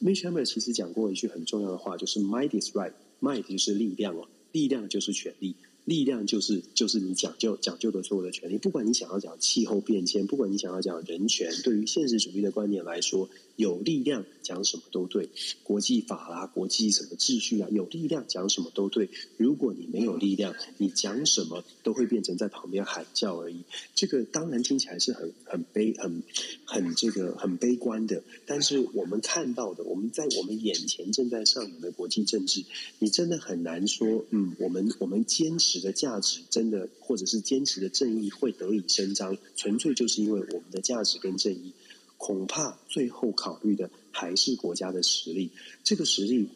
Mitchell 其实讲过一句很重要的话，就是 might is right，might 就是力量哦，力量就是权力。力量就是就是你讲究讲究的所有的权利，不管你想要讲气候变迁，不管你想要讲人权，对于现实主义的观点来说，有力量讲什么都对。国际法啦，国际什么秩序啊，有力量讲什么都对。如果你没有力量，你讲什么都会变成在旁边喊叫而已。这个当然听起来是很很悲很很这个很悲观的，但是我们看到的，我们在我们眼前正在上演的国际政治，你真的很难说，嗯，我们我们坚持。的价值真的，或者是坚持的正义会得以伸张，纯粹就是因为我们的价值跟正义，恐怕最后考虑的还是国家的实力。这个实力，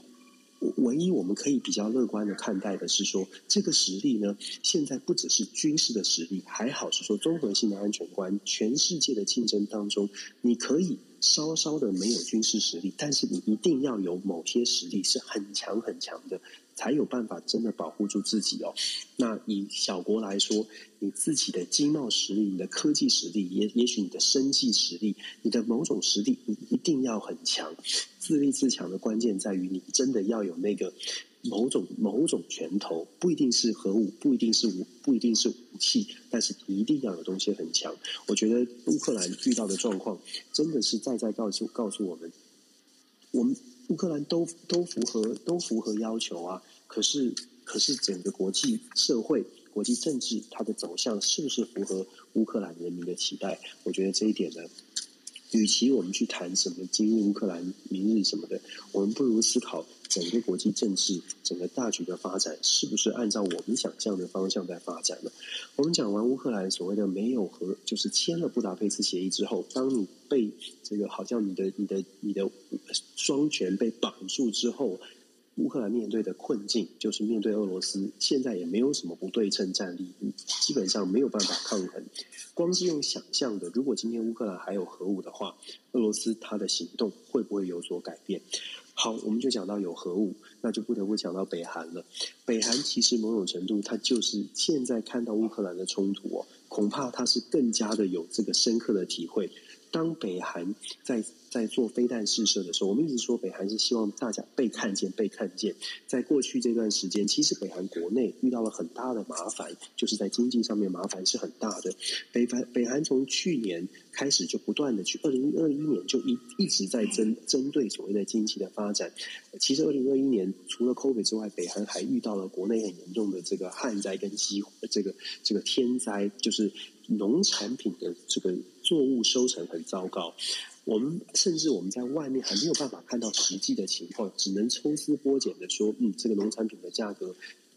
唯一我们可以比较乐观的看待的是说，这个实力呢，现在不只是军事的实力，还好是说综合性的安全观。全世界的竞争当中，你可以稍稍的没有军事实力，但是你一定要有某些实力是很强很强的。才有办法真的保护住自己哦。那以小国来说，你自己的经贸实力、你的科技实力，也也许你的生计实力、你的某种实力，你一定要很强。自立自强的关键在于你真的要有那个某种某种拳头，不一定是核武，不一定是武，不一定是武器，但是一定要有东西很强。我觉得乌克兰遇到的状况，真的是在在告诉告诉我们，我们。乌克兰都都符合都符合要求啊，可是可是整个国际社会、国际政治，它的走向是不是符合乌克兰人民的期待？我觉得这一点呢。与其我们去谈什么今日乌克兰、明日什么的，我们不如思考整个国际政治、整个大局的发展是不是按照我们想象的方向在发展呢？我们讲完乌克兰所谓的没有和，就是签了布达佩斯协议之后，当你被这个好像你的、你的、你的双拳被绑住之后。乌克兰面对的困境就是面对俄罗斯，现在也没有什么不对称战力，基本上没有办法抗衡。光是用想象的，如果今天乌克兰还有核武的话，俄罗斯它的行动会不会有所改变？好，我们就讲到有核武，那就不得不讲到北韩了。北韩其实某种程度，它就是现在看到乌克兰的冲突哦，恐怕它是更加的有这个深刻的体会。当北韩在在做飞弹试射的时候，我们一直说北韩是希望大家被看见、被看见。在过去这段时间，其实北韩国内遇到了很大的麻烦，就是在经济上面麻烦是很大的。北韩北韩从去年开始就不断的去，二零二一年就一一直在针针对所谓的经济的发展。其实二零二一年除了 COVID 之外，北韩还遇到了国内很严重的这个旱灾跟饥这个这个天灾，就是农产品的这个。作物收成很糟糕，我们甚至我们在外面还没有办法看到实际的情况，只能抽丝剥茧的说，嗯，这个农产品的价格。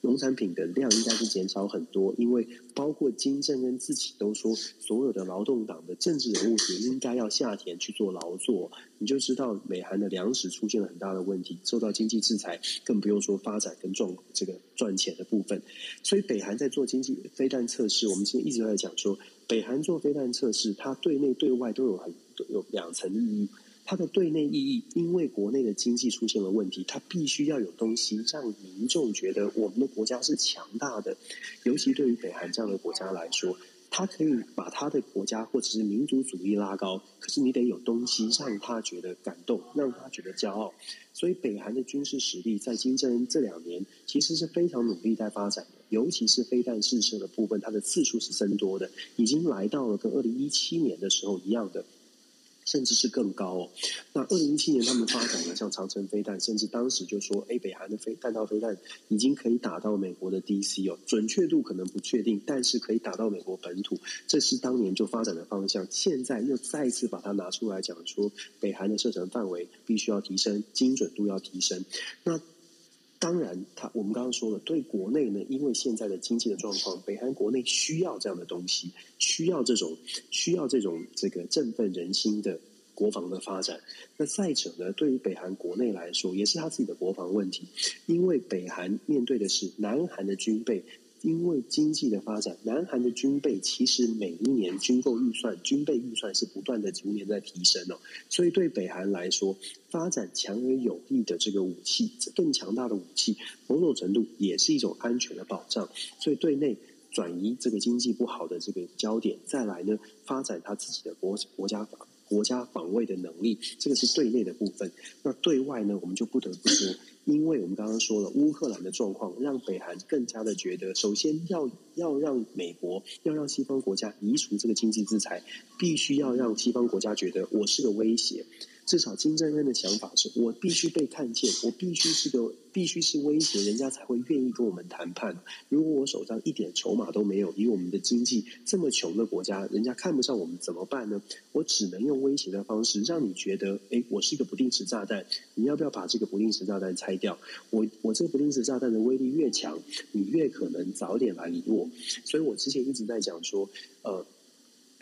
农产品的量应该是减少很多，因为包括金正恩自己都说，所有的劳动党的政治人物也应该要下田去做劳作。你就知道，美韩的粮食出现了很大的问题，受到经济制裁，更不用说发展跟赚这个赚钱的部分。所以，北韩在做经济飞弹测试，我们今天一直在讲说，北韩做飞弹测试，它对内对外都有很有两层意义。它的对内意义，因为国内的经济出现了问题，它必须要有东西让民众觉得我们的国家是强大的。尤其对于北韩这样的国家来说，它可以把他的国家或者是民族主义拉高，可是你得有东西让他觉得感动，让他觉得骄傲。所以，北韩的军事实力在金正恩这两年其实是非常努力在发展的，尤其是飞弹试射的部分，它的次数是增多的，已经来到了跟二零一七年的时候一样的。甚至是更高哦。那二零一七年他们发展了像长城飞弹，甚至当时就说，哎，北韩的飞弹道飞弹已经可以打到美国的 DC 哦，准确度可能不确定，但是可以打到美国本土，这是当年就发展的方向。现在又再次把它拿出来讲说，北韩的射程范围必须要提升，精准度要提升。那当然，他我们刚刚说了，对国内呢，因为现在的经济的状况，北韩国内需要这样的东西，需要这种需要这种这个振奋人心的国防的发展。那再者呢，对于北韩国内来说，也是他自己的国防问题，因为北韩面对的是南韩的军备。因为经济的发展，南韩的军备其实每一年军购预算、军备预算是不断的逐年在提升哦，所以对北韩来说，发展强而有力的这个武器，更强大的武器，某种程度也是一种安全的保障。所以对内转移这个经济不好的这个焦点，再来呢，发展他自己的国国家法。国家防卫的能力，这个是对内的部分。那对外呢，我们就不得不说，因为我们刚刚说了乌克兰的状况，让北韩更加的觉得，首先要要让美国，要让西方国家移除这个经济制裁，必须要让西方国家觉得我是个威胁。至少金正恩的想法是我必须被看见，我必须是个必须是威胁，人家才会愿意跟我们谈判。如果我手上一点筹码都没有，以我们的经济这么穷的国家，人家看不上我们怎么办呢？我只能用威胁的方式让你觉得，诶，我是一个不定时炸弹，你要不要把这个不定时炸弹拆掉？我我这个不定时炸弹的威力越强，你越可能早点来理我。所以我之前一直在讲说，呃。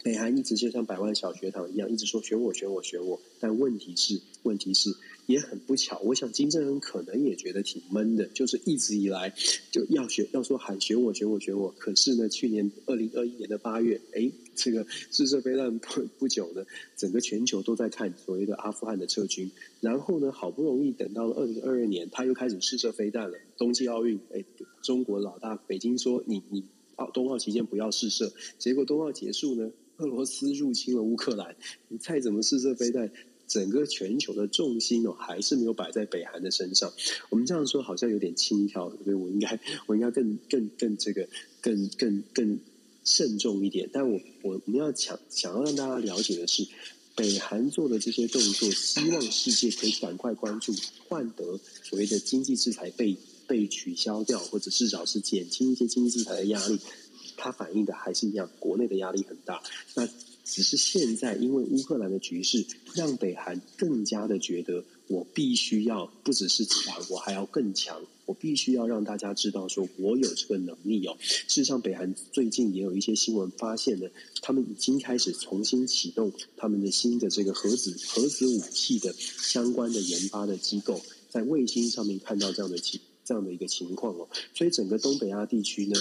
北韩一直就像百万小学堂一样，一直说选我选我选我，但问题是，问题是也很不巧。我想金正恩可能也觉得挺闷的，就是一直以来就要选，要说喊选我选我选我。可是呢，去年二零二一年的八月，哎，这个试射飞弹不不久呢，整个全球都在看所谓的阿富汗的撤军。然后呢，好不容易等到了二零二二年，他又开始试射飞弹了。冬季奥运，哎，中国老大北京说你你冬奥期间不要试射，结果冬奥结束呢。俄罗斯入侵了乌克兰，你再怎么试射飞弹，整个全球的重心哦，还是没有摆在北韩的身上。我们这样说好像有点轻佻，所以我应该我应该更更更这个更更更慎重一点。但我我我们要想想要让大家了解的是，北韩做的这些动作，希望世界可以赶快关注，换得所谓的经济制裁被被取消掉，或者至少是减轻一些经济制裁的压力。它反映的还是一样，国内的压力很大。那只是现在因为乌克兰的局势，让北韩更加的觉得，我必须要不只是强，我还要更强。我必须要让大家知道，说我有这个能力哦。事实上，北韩最近也有一些新闻发现呢，他们已经开始重新启动他们的新的这个核子核子武器的相关的研发的机构，在卫星上面看到这样的情这样的一个情况哦。所以整个东北亚地区呢。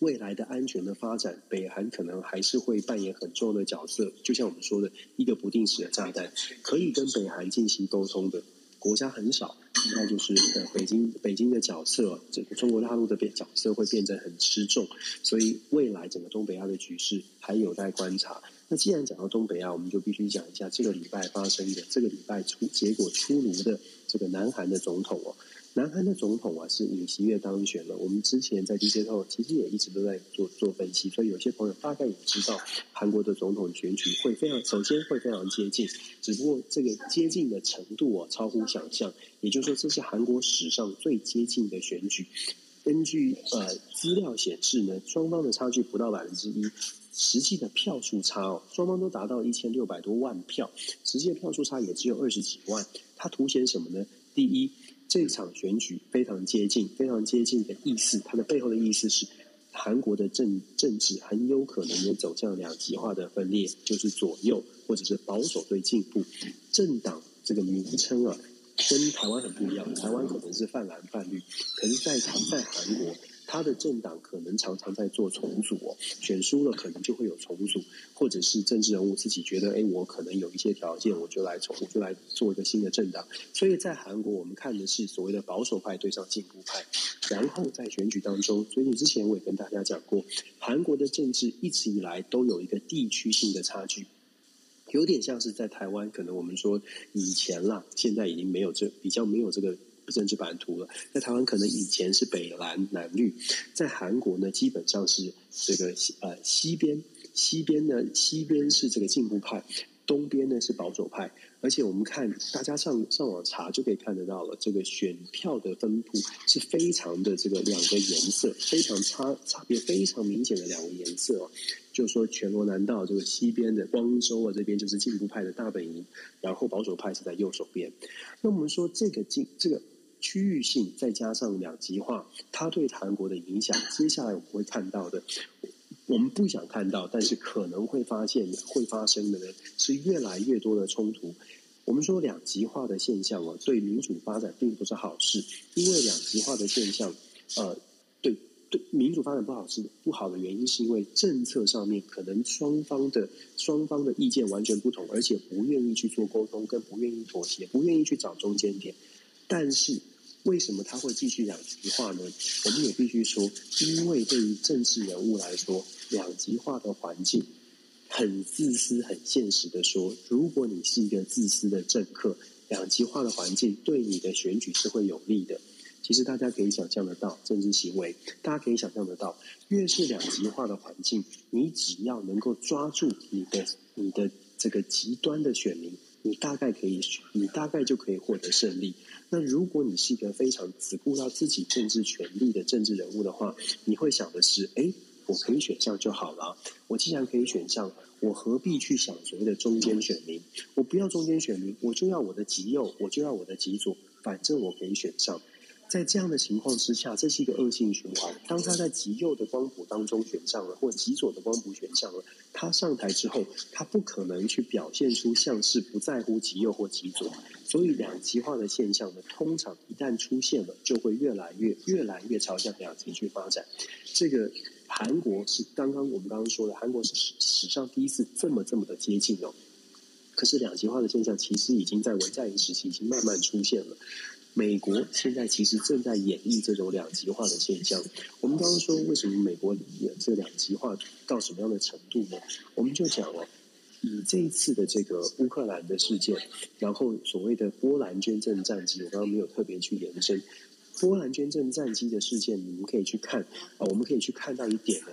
未来的安全的发展，北韩可能还是会扮演很重要的角色。就像我们说的，一个不定时的炸弹，可以跟北韩进行沟通的国家很少。应该就是呃，北京北京的角色，这个中国大陆的变角色会变得很吃重。所以未来整个东北亚的局势还有待观察。那既然讲到东北亚，我们就必须讲一下这个礼拜发生的，这个礼拜出结果出炉的这个南韩的总统哦。南韩的总统啊是尹锡悦当选了。我们之前在 DJ 后其实也一直都在做做分析，所以有些朋友大概也知道韩国的总统选举会非常，首先会非常接近，只不过这个接近的程度啊超乎想象。也就是说，这是韩国史上最接近的选举。根据呃资料显示呢，双方的差距不到百分之一，实际的票数差哦，双方都达到一千六百多万票，实际的票数差也只有二十几万。它凸显什么呢？第一。这场选举非常接近，非常接近的意思，它的背后的意思是，韩国的政政治很有可能也走向两极化的分裂，就是左右或者是保守对进步。政党这个名称啊，跟台湾很不一样，台湾可能是泛蓝泛绿，可是在在韩国。他的政党可能常常在做重组哦，选输了可能就会有重组，或者是政治人物自己觉得，哎，我可能有一些条件，我就来重，我就来做一个新的政党。所以在韩国，我们看的是所谓的保守派对上进步派，然后在选举当中，所以之前我也跟大家讲过，韩国的政治一直以来都有一个地区性的差距，有点像是在台湾，可能我们说以前啦，现在已经没有这比较没有这个。政治版图了，在台湾可能以前是北蓝南绿，在韩国呢基本上是这个呃西边西边呢西边是这个进步派，东边呢是保守派，而且我们看大家上上网查就可以看得到了，这个选票的分布是非常的这个两个颜色非常差差别非常明显的两个颜色哦，就说全罗南道这个西边的光州啊这边就是进步派的大本营，然后保守派是在右手边，那我们说这个进这个。区域性再加上两极化，它对韩国的影响，接下来我们会看到的，我们不想看到，但是可能会发现会发生的呢，是越来越多的冲突。我们说两极化的现象啊，对民主发展并不是好事，因为两极化的现象，呃，对对民主发展不好是不好的原因，是因为政策上面可能双方的双方的意见完全不同，而且不愿意去做沟通，更不愿意妥协，不愿意去找中间点。但是为什么他会继续两极化呢？我们也必须说，因为对于政治人物来说，两极化的环境很自私、很现实的说，如果你是一个自私的政客，两极化的环境对你的选举是会有利的。其实大家可以想象得到，政治行为，大家可以想象得到，越是两极化的环境，你只要能够抓住你的你的这个极端的选民，你大概可以，你大概就可以获得胜利。那如果你是一个非常只顾到自己政治权利的政治人物的话，你会想的是，哎，我可以选上就好了。我既然可以选上，我何必去想所谓的中间选民？我不要中间选民，我就要我的极右，我就要我的极左，反正我可以选上。在这样的情况之下，这是一个恶性循环。当他在极右的光谱当中选上了，或极左的光谱选上了，他上台之后，他不可能去表现出像是不在乎极右或极左。所以两极化的现象呢，通常一旦出现了，就会越来越、越来越朝向两极去发展。这个韩国是刚刚我们刚刚说的，韩国是史史上第一次这么这么的接近哦。可是两极化的现象其实已经在文在寅时期已经慢慢出现了。美国现在其实正在演绎这种两极化的现象。我们刚刚说，为什么美国演这两极化到什么样的程度呢？我们就讲哦，以这一次的这个乌克兰的事件，然后所谓的波兰捐赠战机，我刚刚没有特别去延伸。波兰捐赠战机的事件，你们可以去看啊，我们可以去看到一点呢。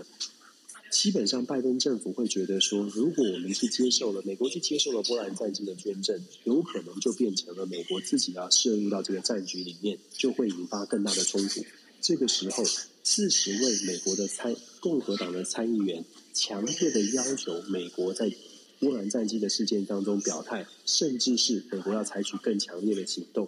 基本上，拜登政府会觉得说，如果我们去接受了美国去接受了波兰战机的捐赠，有可能就变成了美国自己要涉入到这个战局里面，就会引发更大的冲突。这个时候，四十位美国的参共和党的参议员强烈的要求美国在波兰战机的事件当中表态，甚至是美国要采取更强烈的行动。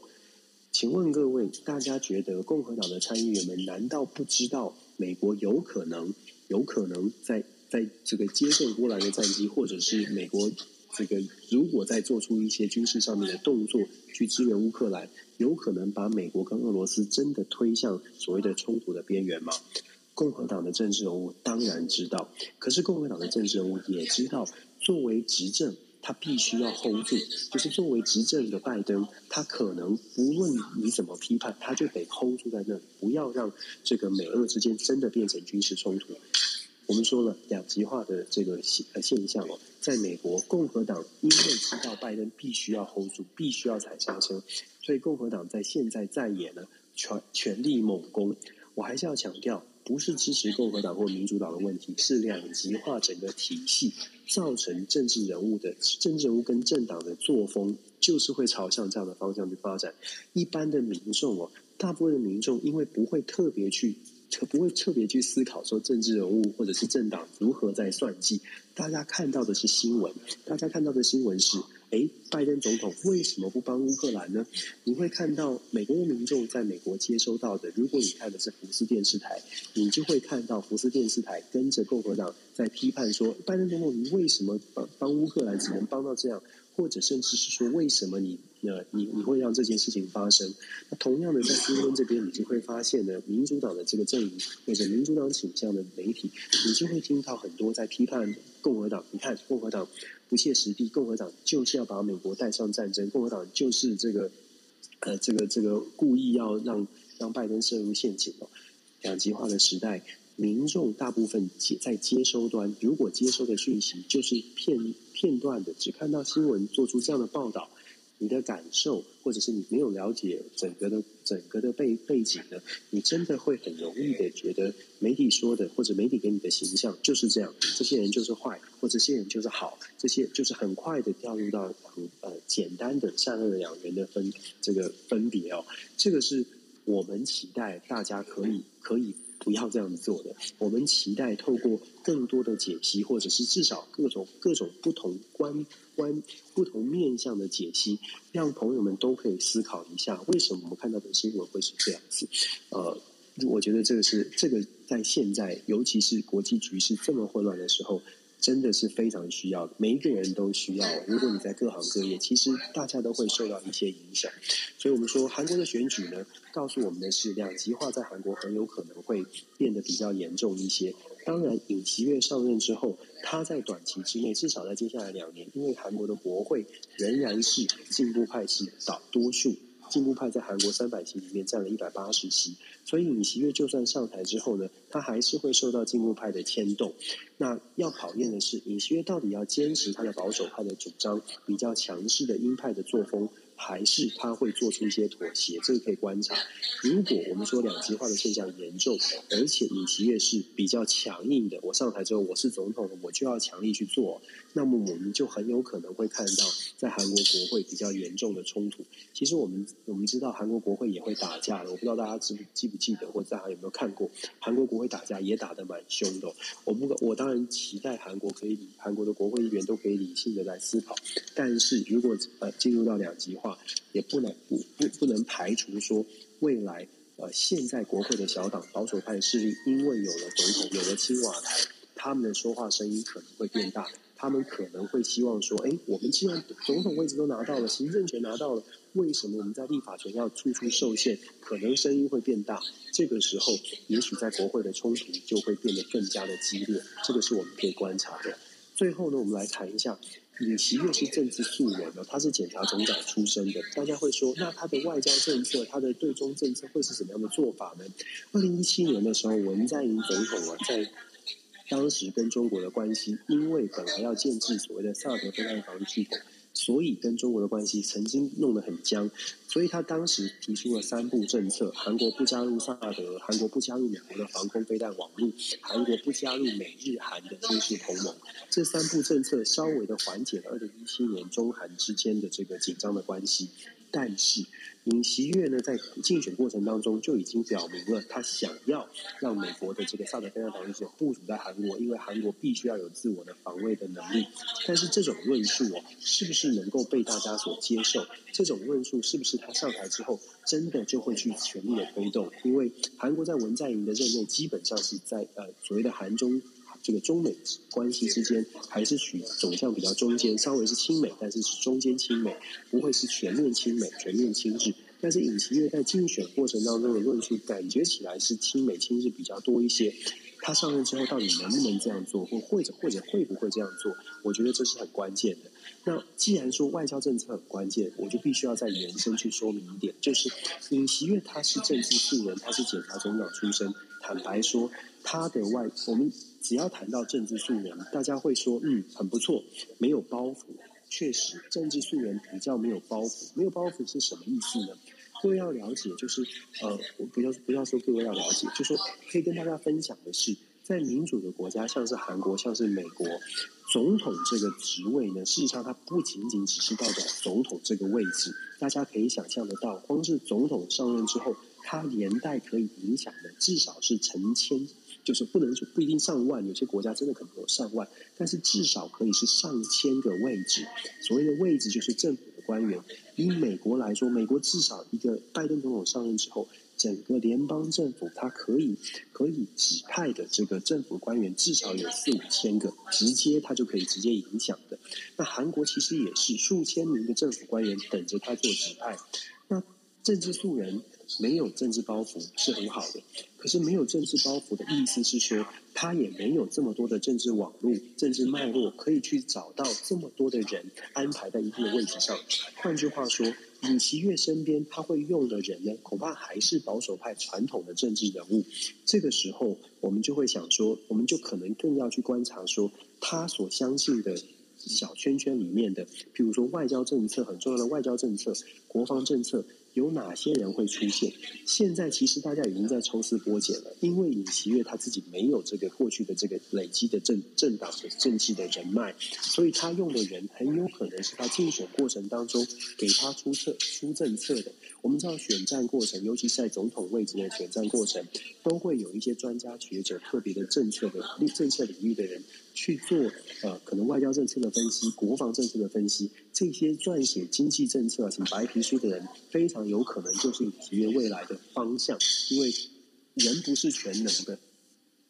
请问各位，大家觉得共和党的参议员们难道不知道美国有可能？有可能在在这个接受波兰的战机，或者是美国这个如果再做出一些军事上面的动作去支援乌克兰，有可能把美国跟俄罗斯真的推向所谓的冲突的边缘吗？共和党的政治人物当然知道，可是共和党的政治人物也知道，作为执政，他必须要 hold 住，就是作为执政的拜登，他可能不论你怎么批判，他就得 hold 住在那，不要让这个美俄之间真的变成军事冲突。我们说了两极化的这个现现象哦，在美国共和党因为知道拜登必须要 hold 住，必须要踩刹车，所以共和党在现在在野呢全全力猛攻。我还是要强调，不是支持共和党或民主党的问题，是两极化整个体系造成政治人物的政治人物跟政党的作风，就是会朝向这样的方向去发展。一般的民众哦，大部分的民众因为不会特别去。特不会特别去思考说政治人物或者是政党如何在算计，大家看到的是新闻，大家看到的新闻是，哎，拜登总统为什么不帮乌克兰呢？你会看到美国的民众在美国接收到的，如果你看的是福斯电视台，你就会看到福斯电视台跟着共和党在批判说，拜登总统你为什么帮帮乌克兰只能帮到这样？或者甚至是说，为什么你呃你你会让这件事情发生？那同样的，在新闻这边，你就会发现呢，民主党的这个阵营或者民主党倾向的媒体，你就会听到很多在批判共和党。你看，共和党不切实际，共和党就是要把美国带上战争，共和党就是这个呃这个这个故意要让让拜登陷入陷阱哦。两极化的时代。民众大部分接在接收端，如果接收的讯息就是片片段的，只看到新闻做出这样的报道，你的感受或者是你没有了解整个的整个的背背景呢，你真的会很容易的觉得媒体说的或者媒体给你的形象就是这样，这些人就是坏，或这些人就是好，这些就是很快的掉入到很呃简单的善恶两元的分这个分别哦，这个是我们期待大家可以可以。不要这样子做的。我们期待透过更多的解析，或者是至少各种各种不同观观不同面向的解析，让朋友们都可以思考一下，为什么我们看到的新闻会是这样子？呃，我觉得这个是这个在现在，尤其是国际局势这么混乱的时候，真的是非常需要，每一个人都需要。如果你在各行各业，其实大家都会受到一些影响。所以我们说，韩国的选举呢，告诉我们的是，两极化在韩国很有可能会变得比较严重一些。当然，尹锡悦上任之后，他在短期之内，至少在接下来两年，因为韩国的国会仍然是进步派系的多数。进步派在韩国三百席里面占了一百八十席，所以尹锡悦就算上台之后呢，他还是会受到进步派的牵动。那要考验的是，尹锡悦到底要坚持他的保守派的主张，比较强势的鹰派的作风。还是他会做出一些妥协，这个可以观察。如果我们说两极化的现象严重，而且尹锡悦是比较强硬的，我上台之后我是总统，我就要强力去做，那么我们就很有可能会看到在韩国国会比较严重的冲突。其实我们我们知道韩国国会也会打架的，我不知道大家记不记不记得，或者大家有没有看过韩国国会打架也打得蛮凶的。我不我当然期待韩国可以韩国的国会议员都可以理性的来思考，但是如果呃进入到两极化，也不能不不不能排除说未来呃现在国会的小党保守派势力，因为有了总统有了青瓦台，他们的说话声音可能会变大，他们可能会希望说，哎，我们既然总统位置都拿到了，行政权拿到了，为什么我们在立法权要处处受限？可能声音会变大，这个时候也许在国会的冲突就会变得更加的激烈，这个是我们可以观察的。最后呢，我们来谈一下。尹锡悦是政治素人哦，他是检察总长出身的。大家会说，那他的外交政策、他的对中政策会是什么样的做法呢？二零一七年的时候，文在寅总统啊，在当时跟中国的关系，因为本来要建置所谓的萨德飞弹防御系统。所以跟中国的关系曾经弄得很僵，所以他当时提出了三步政策：韩国不加入萨德，韩国不加入美国的防空飞弹网络，韩国不加入美日韩的军事同盟。这三步政策稍微的缓解了二零一七年中韩之间的这个紧张的关系，但是。尹锡悦呢，在竞选过程当中就已经表明了，他想要让美国的这个萨德飞弹防御系统部署在韩国，因为韩国必须要有自我的防卫的能力。但是这种论述哦，是不是能够被大家所接受？这种论述是不是他上台之后真的就会去全力的推动？因为韩国在文在寅的任内，基本上是在呃所谓的韩中。这个中美关系之间还是取走向比较中间，稍微是亲美，但是是中间亲美，不会是全面亲美、全面亲日。但是尹锡悦在竞选过程当中的论述，感觉起来是亲美亲日比较多一些。他上任之后，到底能不能这样做，或或者或者会不会这样做？我觉得这是很关键的。那既然说外交政策很关键，我就必须要再延伸去说明一点，就是尹锡悦他是政治素人，他是检察总长出身。坦白说，他的外我们。只要谈到政治素人，大家会说，嗯，很不错，没有包袱。确实，政治素人比较没有包袱。没有包袱是什么意思呢？各位要了解，就是呃，我不要不要说各位要了解，就说可以跟大家分享的是，在民主的国家，像是韩国，像是美国，总统这个职位呢，事实上它不仅仅只是代表总统这个位置。大家可以想象得到，光是总统上任之后，他连带可以影响的至少是成千。就是不能说不一定上万，有些国家真的可能有上万，但是至少可以是上千个位置。所谓的位置就是政府官员。以美国来说，美国至少一个拜登总统上任之后，整个联邦政府他可以可以指派的这个政府官员至少有四五千个，直接他就可以直接影响的。那韩国其实也是数千名的政府官员等着他做指派。那政治素人。没有政治包袱是很好的，可是没有政治包袱的意思是说，他也没有这么多的政治网络、政治脉络，可以去找到这么多的人安排在一定的位置上。换句话说，尹锡悦身边他会用的人呢，恐怕还是保守派传统的政治人物。这个时候，我们就会想说，我们就可能更要去观察说，他所相信的小圈圈里面的，譬如说外交政策很重要的外交政策、国防政策。有哪些人会出现？现在其实大家已经在抽丝剥茧了，因为尹锡悦他自己没有这个过去的这个累积的政政党的政治的人脉，所以他用的人很有可能是他竞选过程当中给他出策出政策的。我们知道选战过程，尤其是在总统位置的选战过程，都会有一些专家学者、特别的政策的政策领域的人去做呃，可能外交政策的分析、国防政策的分析。这些撰写经济政策、写白皮书的人，非常有可能就是尹锡悦未来的方向，因为人不是全能的。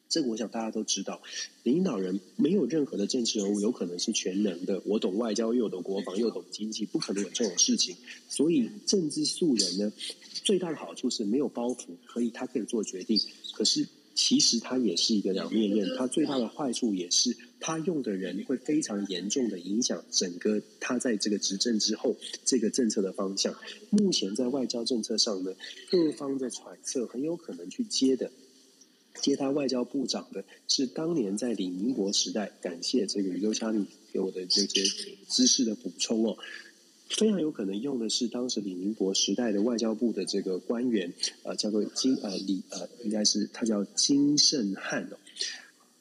这个我想大家都知道，领导人没有任何的政治人物有可能是全能的。我懂外交，又懂国防，又懂经济，不可能有这种事情。所以政治素人呢，最大的好处是没有包袱，可以他可以做决定。可是其实他也是一个两面刃，他最大的坏处也是他用的人会非常严重的影响整个他在这个执政之后这个政策的方向。目前在外交政策上呢，各方的揣测很有可能去接的。接他外交部长的是当年在李明博时代，感谢这个宇宙虾米给我的这些知识的补充哦，非常有可能用的是当时李明博时代的外交部的这个官员，呃，叫做金呃李呃，应该是他叫金圣汉。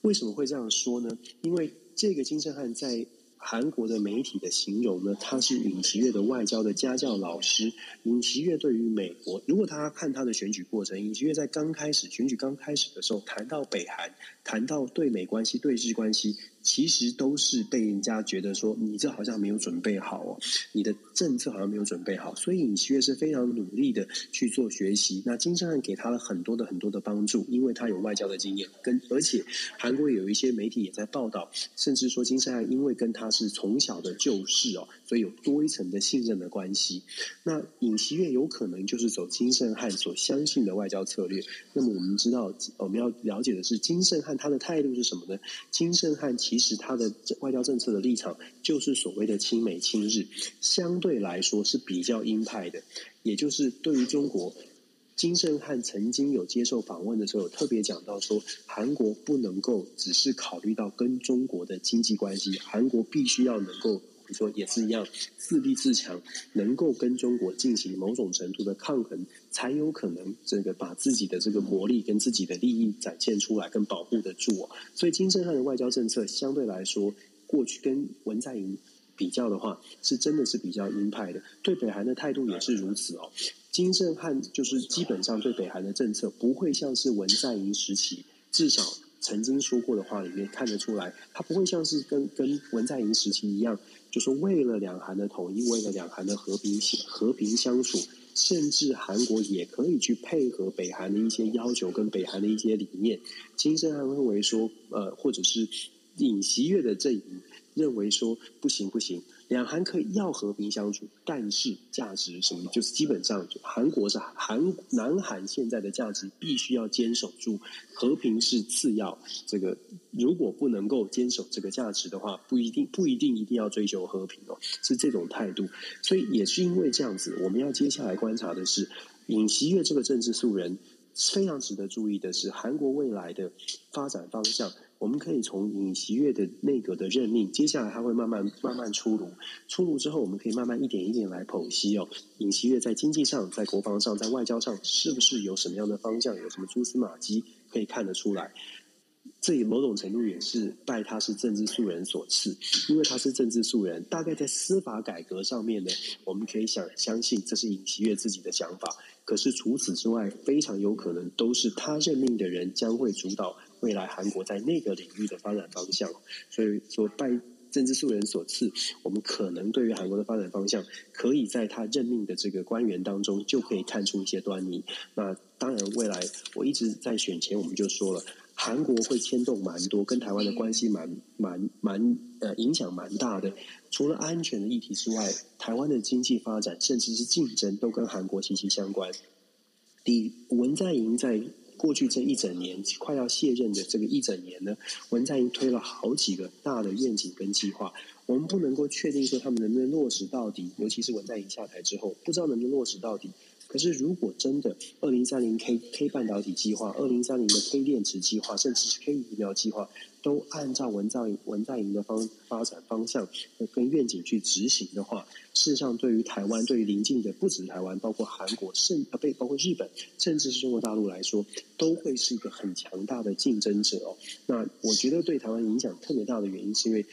为什么会这样说呢？因为这个金圣汉在。韩国的媒体的形容呢，他是尹锡悦的外交的家教老师。尹锡悦对于美国，如果他看他的选举过程，尹锡悦在刚开始选举刚开始的时候，谈到北韩，谈到对美关系、对日关系。其实都是被人家觉得说，你这好像没有准备好哦，你的政策好像没有准备好，所以尹锡悦是非常努力的去做学习。那金正恩给他了很多的很多的帮助，因为他有外交的经验，跟而且韩国有一些媒体也在报道，甚至说金正恩因为跟他是从小的旧识哦，所以有多一层的信任的关系。那尹锡悦有可能就是走金正汉所相信的外交策略。那么我们知道，我们要了解的是金正汉他的态度是什么呢？金正汉。其实他的外交政策的立场就是所谓的亲美亲日，相对来说是比较鹰派的。也就是对于中国，金正汉曾经有接受访问的时候，特别讲到说，韩国不能够只是考虑到跟中国的经济关系，韩国必须要能够。说也是一样，自立自强，能够跟中国进行某种程度的抗衡，才有可能这个把自己的这个国力跟自己的利益展现出来，跟保护得住哦。所以金正汉的外交政策相对来说，过去跟文在寅比较的话，是真的是比较鹰派的。对北韩的态度也是如此哦。金正汉就是基本上对北韩的政策不会像是文在寅时期，至少曾经说过的话里面看得出来，他不会像是跟跟文在寅时期一样。就是为了两韩的统一，为了两韩的和平和平相处，甚至韩国也可以去配合北韩的一些要求跟北韩的一些理念。金正恩认为说，呃，或者是尹锡悦的阵营认为说，不行不行。两韩可以要和平相处，但是价值什么，就是基本上韩国是韩南韩现在的价值必须要坚守住，和平是次要。这个如果不能够坚守这个价值的话，不一定不一定一定要追求和平哦，是这种态度。所以也是因为这样子，我们要接下来观察的是尹锡悦这个政治素人，非常值得注意的是韩国未来的发展方向。我们可以从尹锡悦的内阁的任命，接下来他会慢慢慢慢出炉，出炉之后，我们可以慢慢一点一点来剖析哦。尹锡悦在经济上、在国防上、在外交上，是不是有什么样的方向，有什么蛛丝马迹可以看得出来？这也某种程度也是拜他是政治素人所赐，因为他是政治素人，大概在司法改革上面呢，我们可以想相信这是尹锡悦自己的想法。可是除此之外，非常有可能都是他任命的人将会主导。未来韩国在那个领域的发展方向，所以说拜政治素人所赐，我们可能对于韩国的发展方向，可以在他任命的这个官员当中就可以看出一些端倪。那当然，未来我一直在选前我们就说了，韩国会牵动蛮多，跟台湾的关系蛮蛮蛮呃影响蛮大的。除了安全的议题之外，台湾的经济发展甚至是竞争都跟韩国息息相关。第，文在寅在。过去这一整年快要卸任的这个一整年呢，文在寅推了好几个大的愿景跟计划，我们不能够确定说他们能不能落实到底，尤其是文在寅下台之后，不知道能不能落实到底。可是，如果真的二零三零 K K 半导体计划、二零三零的 K 电池计划，甚至是 K 疫苗计划，都按照文在寅文在寅的方发展方向跟愿景去执行的话，事实上，对于台湾、对于邻近的不止台湾，包括韩国，甚啊，被包括日本，甚至是中国大陆来说，都会是一个很强大的竞争者哦。那我觉得对台湾影响特别大的原因，是因为。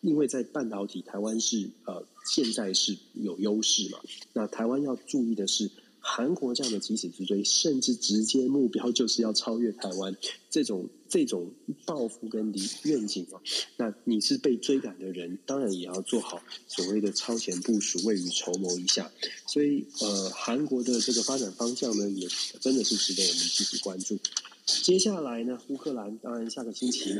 因为在半导体，台湾是呃现在是有优势嘛。那台湾要注意的是，韩国这样的急起直追，甚至直接目标就是要超越台湾，这种这种抱负跟理愿景啊。那你是被追赶的人，当然也要做好所谓的超前部署，未雨绸缪一下。所以呃，韩国的这个发展方向呢，也真的是值得我们积极关注。接下来呢，乌克兰当然下个星期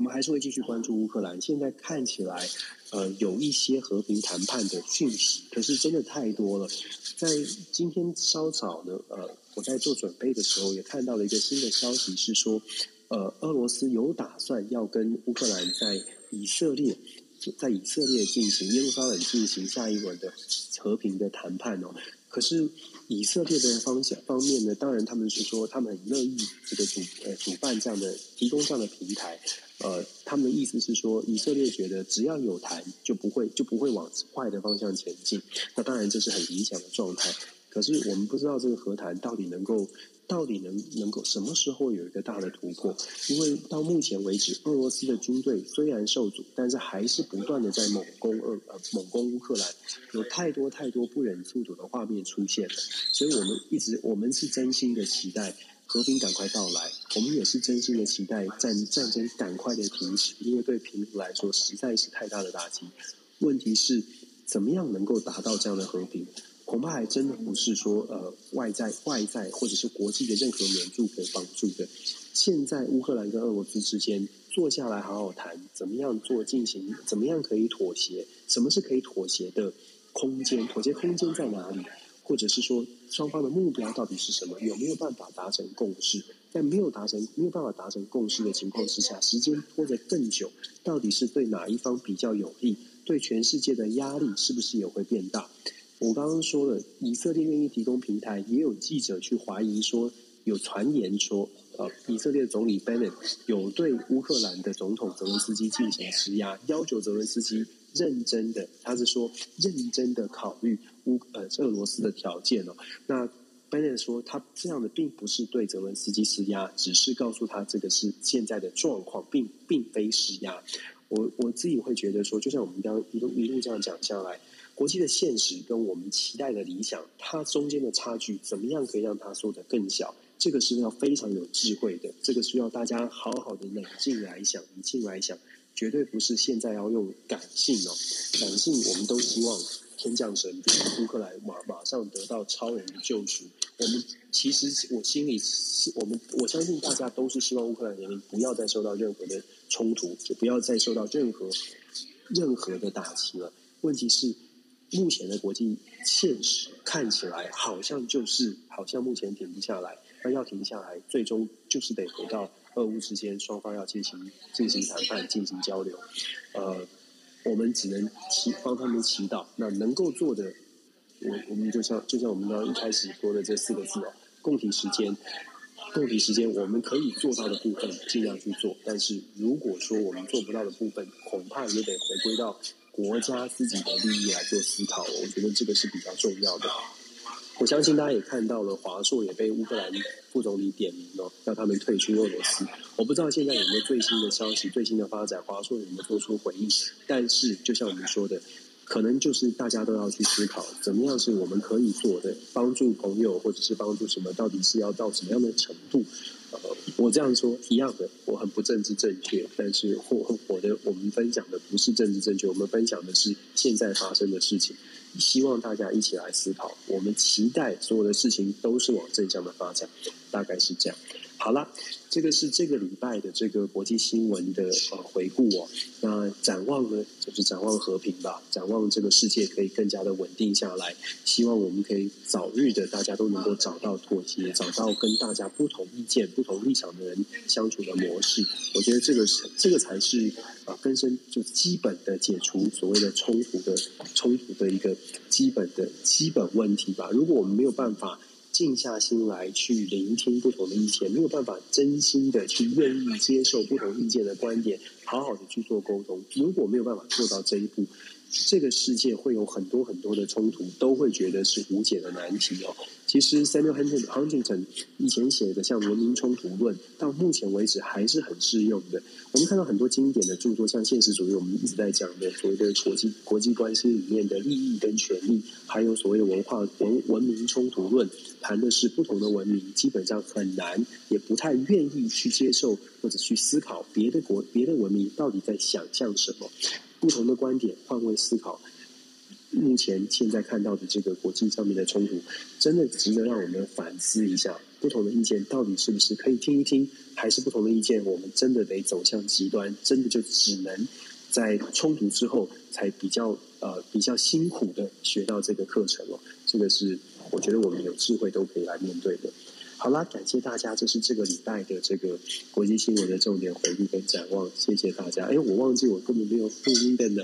我们还是会继续关注乌克兰。现在看起来，呃，有一些和平谈判的讯息，可是真的太多了。在今天稍早呢，呃，我在做准备的时候也看到了一个新的消息，是说，呃，俄罗斯有打算要跟乌克兰在以色列，在以色列进行耶路撒冷进行下一轮的和平的谈判哦。可是以色列的方向方面呢，当然他们是说他们很乐意这个主呃主办这样的提供这样的平台，呃，他们的意思是说以色列觉得只要有谈就不会就不会往坏的方向前进，那当然这是很理想的状态。可是我们不知道这个和谈到底能够。到底能能够什么时候有一个大的突破？因为到目前为止，俄罗斯的军队虽然受阻，但是还是不断的在猛攻俄呃猛攻乌克兰，有太多太多不忍触睹的画面出现了。所以我们一直我们是真心的期待和平赶快到来，我们也是真心的期待战战争赶快的停止，因为对平民来说实在是太大的打击。问题是怎么样能够达到这样的和平？恐怕还真的不是说呃外在外在或者是国际的任何援助可以帮助的。现在乌克兰跟俄罗斯之间坐下来好好谈，怎么样做进行，怎么样可以妥协？什么是可以妥协的空间？妥协空间在哪里？或者是说双方的目标到底是什么？有没有办法达成共识？在没有达成没有办法达成共识的情况之下，时间拖得更久，到底是对哪一方比较有利？对全世界的压力是不是也会变大？我刚刚说了，以色列愿意提供平台，也有记者去怀疑说，有传言说，呃，以色列总理 Bennett 有对乌克兰的总统泽伦斯基进行施压，要求泽伦斯基认真的，他是说认真的考虑乌呃俄罗斯的条件哦。那 Bennett 说，他这样的并不是对泽伦斯基施压，只是告诉他这个是现在的状况，并并非施压。我我自己会觉得说，就像我们刚刚一路一路这样讲下来。国际的现实跟我们期待的理想，它中间的差距，怎么样可以让它缩得更小？这个是要非常有智慧的，这个需要大家好好的冷静来想，理性来想，绝对不是现在要用感性哦。感性我们都希望天降神兵，乌克兰马马上得到超人的救赎。我们其实我心里是我们我相信大家都是希望乌克兰人民不要再受到任何的冲突，就不要再受到任何任何的打击了。问题是。目前的国际现实看起来好像就是，好像目前停不下来。那要停下来，最终就是得回到俄乌之间双方要进行进行谈判、进行交流。呃，我们只能祈帮他们祈祷。那能够做的，我我们就像就像我们刚刚一开始说的这四个字哦，共体时间。共体时间，我们可以做到的部分尽量去做。但是如果说我们做不到的部分，恐怕也得回归到。国家自己的利益来做思考，我觉得这个是比较重要的。我相信大家也看到了，华硕也被乌克兰副总理点名了，让他们退出俄罗斯。我不知道现在有没有最新的消息、最新的发展，华硕有没有做出回应？但是，就像我们说的，可能就是大家都要去思考，怎么样是我们可以做的，帮助朋友或者是帮助什么，到底是要到什么样的程度？呃，我这样说一样的，我很不政治正确，但是我我的我们分享的不是政治正确，我们分享的是现在发生的事情，希望大家一起来思考，我们期待所有的事情都是往正向的发展，大概是这样。好了，这个是这个礼拜的这个国际新闻的呃回顾哦。那展望呢，就是展望和平吧，展望这个世界可以更加的稳定下来。希望我们可以早日的大家都能够找到妥协，找到跟大家不同意见、不同立场的人相处的模式。我觉得这个是这个才是啊根深就基本的解除所谓的冲突的冲突的一个基本的基本问题吧。如果我们没有办法。静下心来去聆听不同的意见，没有办法真心的去愿意接受不同意见的观点，好好的去做沟通。如果没有办法做到这一步，这个世界会有很多很多的冲突，都会觉得是无解的难题哦。其实 Samuel Huntington 以前写的像《文明冲突论》，到目前为止还是很适用的。我们看到很多经典的著作，像现实主义，我们一直在讲的所谓的国际国际关系里面的利益跟权利，还有所谓的文化文文明冲突论，谈的是不同的文明基本上很难，也不太愿意去接受或者去思考别的国别的文明到底在想象什么，不同的观点换位思考。目前现在看到的这个国际上面的冲突，真的值得让我们反思一下。不同的意见到底是不是可以听一听，还是不同的意见我们真的得走向极端，真的就只能在冲突之后才比较呃比较辛苦的学到这个课程了。这个是我觉得我们有智慧都可以来面对的。好啦，感谢大家，这是这个礼拜的这个国际新闻的重点回顾跟展望，谢谢大家。哎，我忘记我根本没有录音的呢。